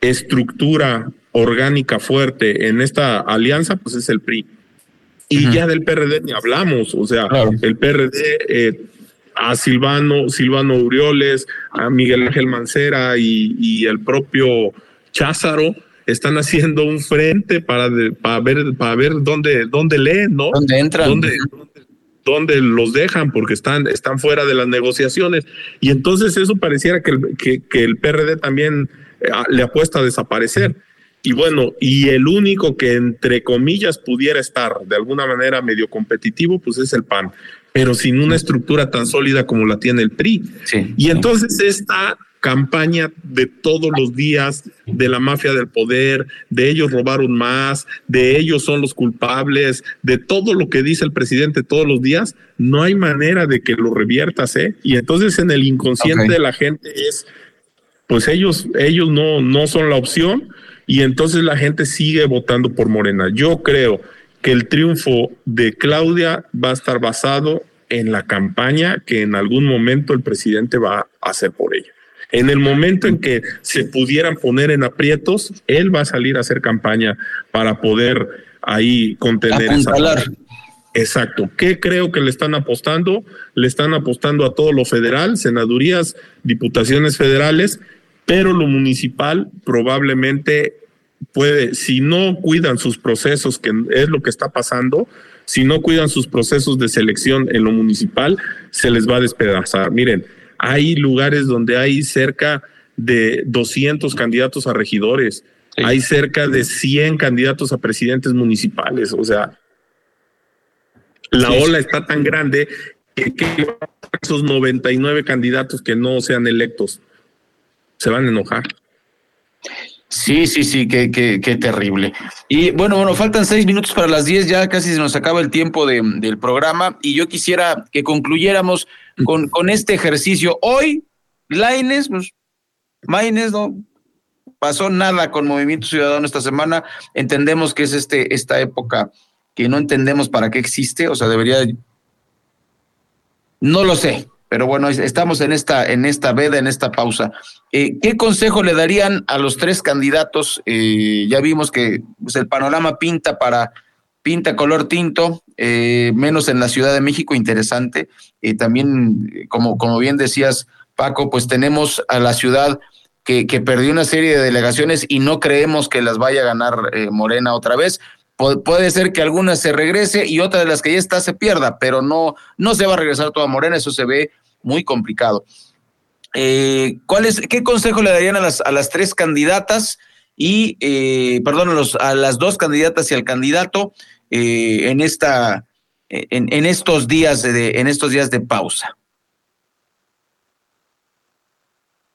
estructura orgánica fuerte en esta alianza, pues es el PRI. Y ya del PRD ni hablamos, o sea, el PRD eh, a Silvano, Silvano Urioles, a Miguel Ángel Mancera y, y el propio Cházaro, están haciendo un frente para, para ver para ver dónde dónde leen, ¿no? ¿Dónde entran? ¿Dónde, los dejan porque están están fuera de las negociaciones y entonces eso pareciera que el, que, el PRD también eh, le apuesta a desaparecer. Y bueno, y el único que entre comillas pudiera estar de alguna manera medio competitivo, pues es el PAN, pero sin una estructura tan sólida como la tiene el PRI. y entonces esta campaña de todos los días de la mafia del poder, de ellos robaron más, de ellos son los culpables, de todo lo que dice el presidente todos los días, no hay manera de que lo reviertas, ¿eh? Y entonces en el inconsciente de la gente es, pues ellos, ellos no, no son la opción y entonces la gente sigue votando por Morena. Yo creo que el triunfo de Claudia va a estar basado en la campaña que en algún momento el presidente va a hacer por ella. En el momento en que se pudieran poner en aprietos, él va a salir a hacer campaña para poder ahí contener esa. Exacto. ¿Qué creo que le están apostando? Le están apostando a todo lo federal, senadurías, diputaciones federales, pero lo municipal probablemente puede, si no cuidan sus procesos, que es lo que está pasando, si no cuidan sus procesos de selección en lo municipal, se les va a despedazar. Miren, hay lugares donde hay cerca de 200 candidatos a regidores, hay cerca de 100 candidatos a presidentes municipales, o sea, la ola está tan grande que, esos 99 candidatos que no sean electos se van a enojar. Sí, sí, sí, qué, qué, qué terrible. Y bueno, bueno, faltan seis minutos para las diez, ya casi se nos acaba el tiempo de, del programa y yo quisiera que concluyéramos con, con este ejercicio. Hoy, Laines, pues, Maines, no pasó nada con Movimiento Ciudadano esta semana. Entendemos que es este, esta época que no entendemos para qué existe, o sea, debería. No lo sé, pero bueno, estamos en esta, en esta veda, en esta pausa. Eh, ¿Qué consejo le darían a los tres candidatos? Eh, ya vimos que pues, el panorama pinta para pinta color tinto, eh, menos en la Ciudad de México, interesante. Y también, como, como bien decías, Paco, pues tenemos a la ciudad que, que, perdió una serie de delegaciones y no creemos que las vaya a ganar eh, Morena otra vez. Puede ser que alguna se regrese y otra de las que ya está se pierda, pero no, no se va a regresar toda Morena, eso se ve muy complicado. Eh, ¿cuál es, ¿Qué consejo le darían a las, a las tres candidatas y, eh, perdón, a, los, las dos candidatas y al candidato eh, en, esta, en, en, estos días de, en estos días de pausa?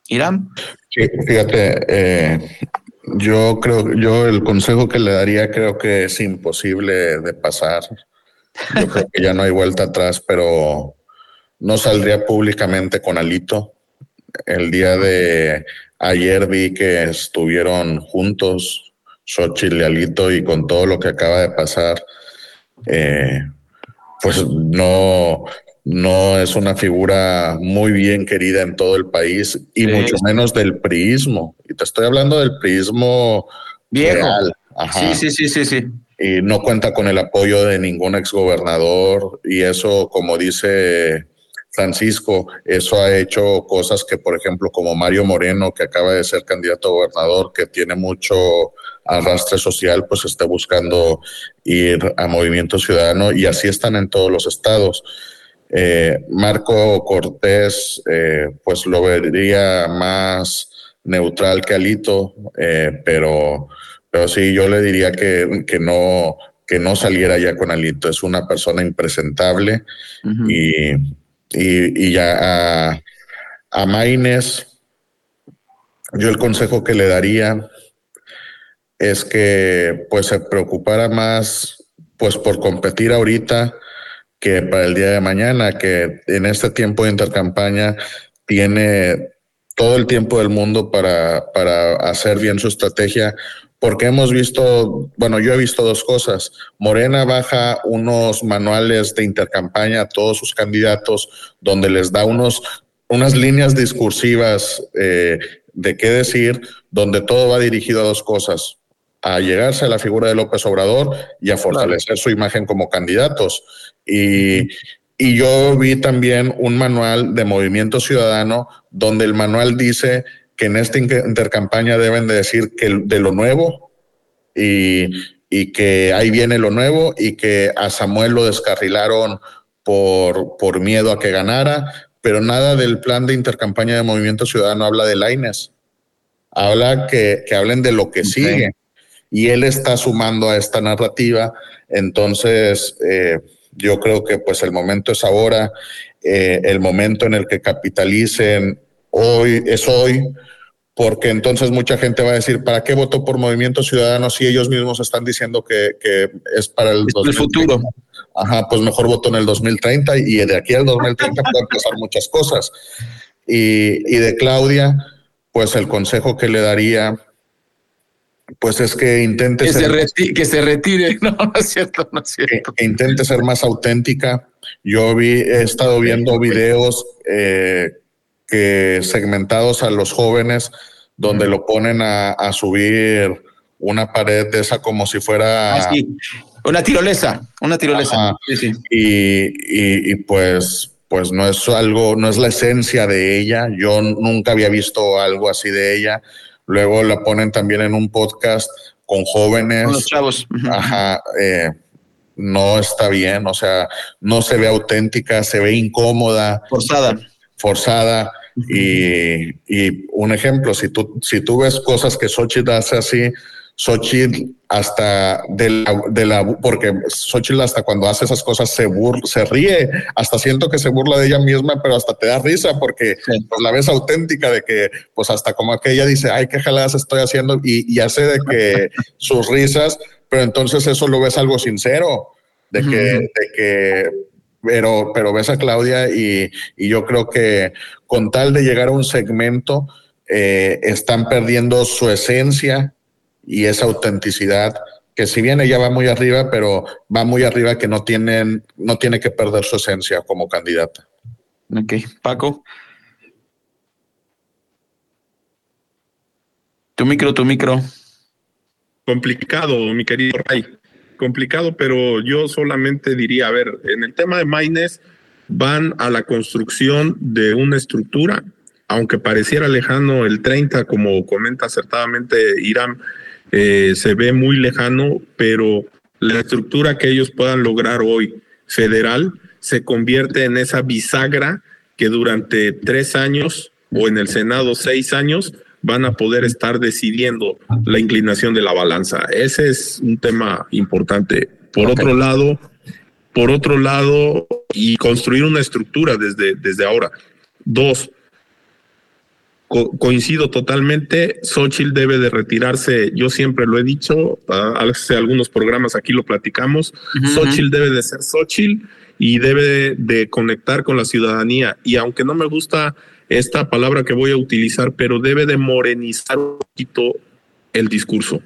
Irán. Sí, fíjate, yo creo, yo el consejo que le daría creo que es imposible de pasar. Yo creo que ya no hay vuelta atrás, pero no saldría públicamente con Alito. El día de ayer vi que estuvieron juntos Xochitl y Alito y con todo lo que acaba de pasar, eh, pues no, no es una figura muy bien querida en todo el país y mucho menos del priismo. Y te estoy hablando del priismo viejo. Sí, sí, sí, sí, sí. Y no cuenta con el apoyo de ningún exgobernador y eso, como dice Francisco, eso ha hecho cosas que, por ejemplo, como Mario Moreno, que acaba de ser candidato a gobernador, que tiene mucho arrastre social, pues está buscando ir a Movimiento Ciudadano y así están en todos los estados. Eh, Marco Cortés, eh, pues lo vería más neutral que Alito, eh, pero, pero sí, yo le diría que, que, no, que no saliera ya con Alito. Es una persona impresentable y, y, y, ya a, a Maines, yo el consejo que le daría es que pues se preocupara más pues por competir ahorita que para el día de mañana, que en este tiempo de intercampaña tiene todo el tiempo del mundo para, para hacer bien su estrategia, porque hemos visto, bueno, yo he visto dos cosas. Morena baja unos manuales de intercampaña a todos sus candidatos, donde les da unos, unas líneas discursivas eh, de qué decir, donde todo va dirigido a dos cosas a llegarse a la figura de López Obrador y a fortalecer su imagen como candidatos. Y, y yo vi también un manual de Movimiento Ciudadano donde el manual dice que en esta intercampaña deben de decir que de lo nuevo y, y que ahí viene lo nuevo y que a Samuel lo descarrilaron por, por miedo a que ganara, pero nada del plan de intercampaña de Movimiento Ciudadano habla de Laines. Habla que, que hablen de lo que sigue. Y él está sumando a esta narrativa. Entonces, eh, yo creo que pues el momento es ahora, eh, el momento en el que capitalicen hoy es hoy, porque entonces mucha gente va a decir, ¿para qué votó por Movimiento Ciudadano si ellos mismos están diciendo que, que es para el, el futuro? Ajá, pues mejor voto en el 2030 y de aquí al 2030 *laughs* pueden pasar muchas cosas. Y, y de Claudia, pues el consejo que le daría pues es que intente que, ser, se, retire, que se retire, *laughs* no, no es cierto, no es cierto. Que, intente ser más auténtica. Yo vi, he estado viendo videos eh, que segmentados a los jóvenes donde lo ponen a, a, subir una pared de esa como si fuera ah, sí. una tirolesa, una tirolesa. Sí, sí. Y, y, y pues pues no es algo, no es la esencia de ella. Yo nunca había visto algo así de ella Luego la ponen también en un podcast con jóvenes. Con los chavos. Ajá. Eh, no está bien, o sea, no se ve auténtica, se ve incómoda. Forzada. Forzada. y, y, un ejemplo, si tú, si tú ves cosas que Xochitl hace así, Xochitl hasta de la, de la, porque Xochitl hasta cuando hace esas cosas se bur, se ríe, hasta siento que se burla de ella misma, pero hasta te da risa porque sí. pues, la ves auténtica de que, pues hasta como que ella dice, ay, qué jaladas estoy haciendo y, y hace de que *laughs* sus risas, pero entonces eso lo ves algo sincero, de que, uh -huh. de que pero, pero ves a Claudia y, y, yo creo que con tal de llegar a un segmento, eh, están perdiendo su esencia y esa autenticidad que si bien ella va muy arriba, pero va muy arriba que no tienen, no tiene que perder su esencia como candidata. Ok, Paco. Tu micro, tu micro. Complicado, mi querido Ray complicado, pero yo solamente diría, a ver, en el tema de Maines van a la construcción de una estructura, aunque pareciera lejano el 30, como comenta acertadamente Irán, eh, se ve muy lejano, pero la estructura que ellos puedan lograr hoy federal se convierte en esa bisagra que durante tres años o en el Senado seis años van a poder estar decidiendo la inclinación de la balanza. Ese es un tema importante. Por otro lado, por otro lado, y construir una estructura desde, desde ahora. Dos, coincido totalmente, Xochitl debe de retirarse, yo siempre lo he dicho, hace algunos programas aquí lo platicamos, Xochitl debe de ser Xochitl y debe de conectar con la ciudadanía. Y aunque no me gusta esta palabra que voy a utilizar, pero debe de morenizar un poquito el discurso.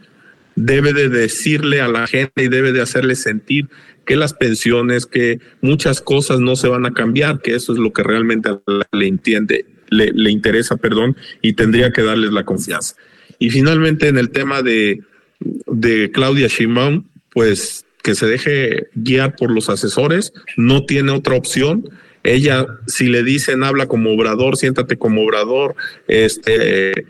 Debe de decirle a la gente y debe de hacerle sentir que las pensiones, que muchas cosas no se van a cambiar, que eso es lo que realmente le entiende, le, le interesa, perdón, y tendría que darles la confianza. Y finalmente en el tema de, de Claudia Sheinbaum, pues que se deje guiar por los asesores, no tiene otra opción ella, si le dicen habla como obrador, siéntate como obrador, este,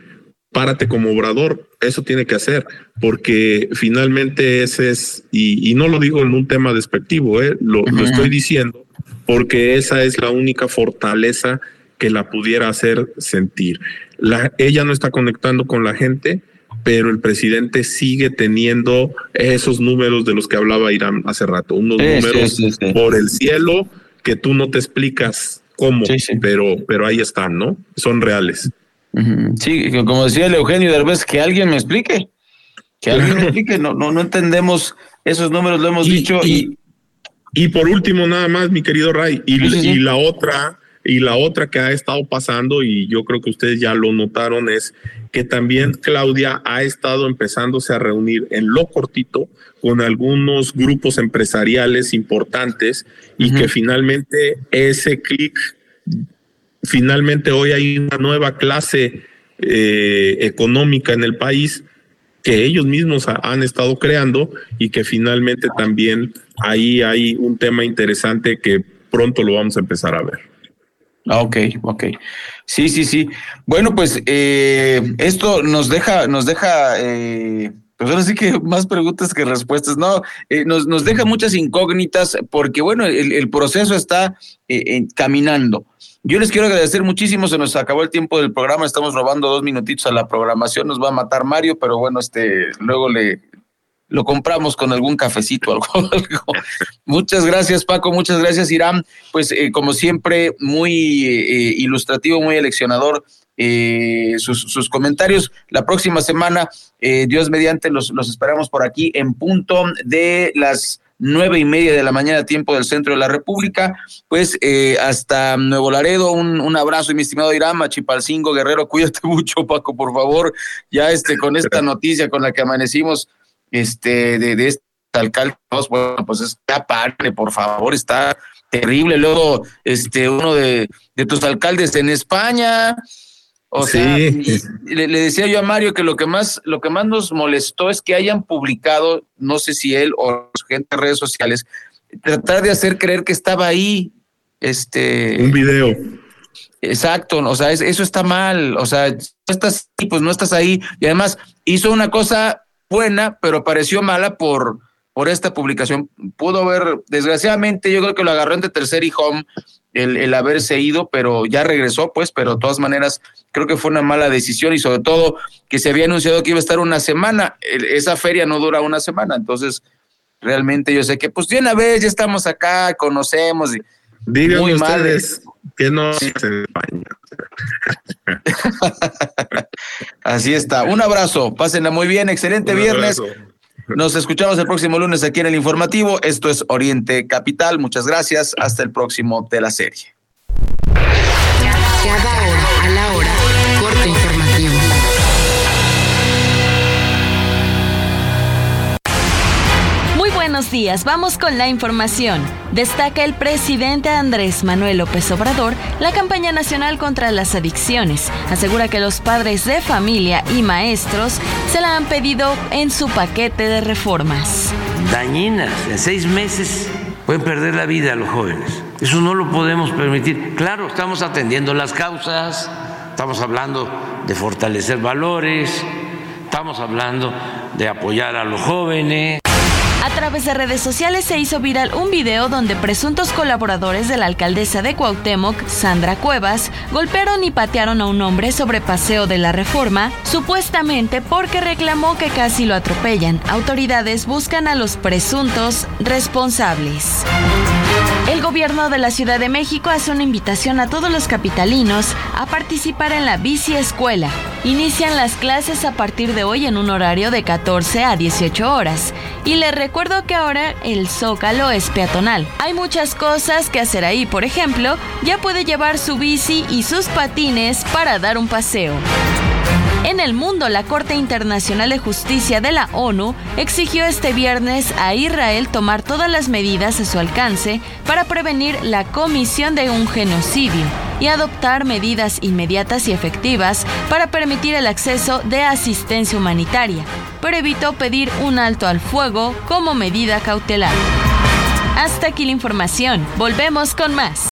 párate como obrador, eso tiene que hacer, porque finalmente ese es, y, no lo digo en un tema despectivo, ¿eh? lo, estoy diciendo, porque esa es la única fortaleza que la pudiera hacer sentir. La, ella no está conectando con la gente, pero el presidente sigue teniendo esos números de los que hablaba Irán hace rato, unos números por el cielo que tú no te explicas cómo, pero pero ahí están, ¿no? Son reales. Sí, como decía el Eugenio Derbez, que alguien me explique, que alguien me *laughs* explique, no, no, no entendemos esos números, lo hemos dicho. Y, y, por último, nada más, mi querido Ray, y, y la otra, y la otra que ha estado pasando, y yo creo que ustedes ya lo notaron, es que también Claudia ha estado empezándose a reunir en lo cortito con algunos grupos empresariales importantes y que finalmente ese clic, finalmente hoy hay una nueva clase eh, económica en el país que ellos mismos han estado creando y que finalmente también ahí hay un tema interesante que pronto lo vamos a empezar a ver. Ah, ok, ok. Sí, sí, sí. Bueno, pues eh, esto nos deja, nos deja, eh, pues ahora sí que *laughs* más preguntas que respuestas. No, eh, nos, nos deja muchas incógnitas porque, bueno, el, proceso está caminando. Yo les quiero agradecer muchísimo, se nos acabó el tiempo del programa, estamos robando dos minutitos a la programación, nos va a matar Mario, pero bueno, este, luego le, lo compramos con algún cafecito *laughs* algo. algo. muchas gracias, Paco. Muchas gracias, Irán. Pues, eh, como siempre, muy eh, ilustrativo, muy eleccionador. Eh, sus, comentarios. La próxima semana, Dios mediante, los, los esperamos por aquí en punto de las nueve y media de la mañana, tiempo del centro de la República. Pues hasta Nuevo Laredo, un, un abrazo, mi estimado Irán, Chipalcingo, Guerrero, cuídate *laughs* mucho, Paco, por favor. Ya este, con esta *laughs* noticia con la que amanecimos, este, de, de este alcalde, bueno, pues es aparte, por favor, está terrible. Luego, este, uno de, de tus alcaldes en España. O sea, le, decía yo a Mario que lo que más, lo que más nos molestó es que hayan publicado, no sé si él o su gente en redes sociales, tratar de hacer creer que estaba ahí. Este. Un video. Exacto, o sea, eso está mal, o sea, no estás pues no estás ahí. Y además hizo una cosa buena, pero pareció mala por, por esta publicación. Pudo haber, desgraciadamente, yo creo que lo agarró entre tercer y home el, el, haberse ido, pero ya regresó, pues, pero de todas maneras creo que fue una mala decisión y sobre todo que se había anunciado que iba a estar una semana. esa feria no dura una semana, entonces realmente yo sé que pues de una vez ya estamos acá, conocemos. Y, Díganme ustedes que no se Así está. Un abrazo. Pásenla muy bien. Excelente viernes. Nos escuchamos el próximo lunes aquí en el informativo. Esto es Oriente Capital. Muchas gracias. Hasta el próximo de la serie. Cada hora. Buenos días. Vamos con la información. Destaca el presidente Andrés Manuel López Obrador la campaña nacional contra las adicciones. Asegura que los padres de familia y maestros se la han pedido en su paquete de reformas. Dañinas, en seis meses pueden perder la vida los jóvenes. Eso no lo podemos permitir. Claro, estamos atendiendo las causas, estamos hablando de fortalecer valores, estamos hablando de apoyar a los jóvenes. A través de redes sociales se hizo viral un video donde presuntos colaboradores de la alcaldesa de Cuauhtémoc, Sandra Cuevas, golpearon y patearon a un hombre sobre Paseo de la Reforma, supuestamente porque reclamó que casi lo atropellan. Autoridades buscan a los presuntos responsables. El gobierno de la Ciudad de México hace una invitación a todos los capitalinos a participar en la bici escuela. Inician las clases a partir de hoy en un horario de 14 a 18 horas. Y les recuerdo que ahora el Zócalo es peatonal. Hay muchas cosas que hacer ahí. Por ejemplo, ya puede llevar su bici y sus patines para dar un paseo. En el mundo, la Corte Internacional de Justicia de la ONU exigió este viernes a Israel tomar todas las medidas a su alcance para prevenir la comisión de un genocidio y adoptar medidas inmediatas y efectivas para permitir el acceso de asistencia humanitaria, pero evitó pedir un alto al fuego como medida cautelar. Hasta aquí la información. Volvemos con más.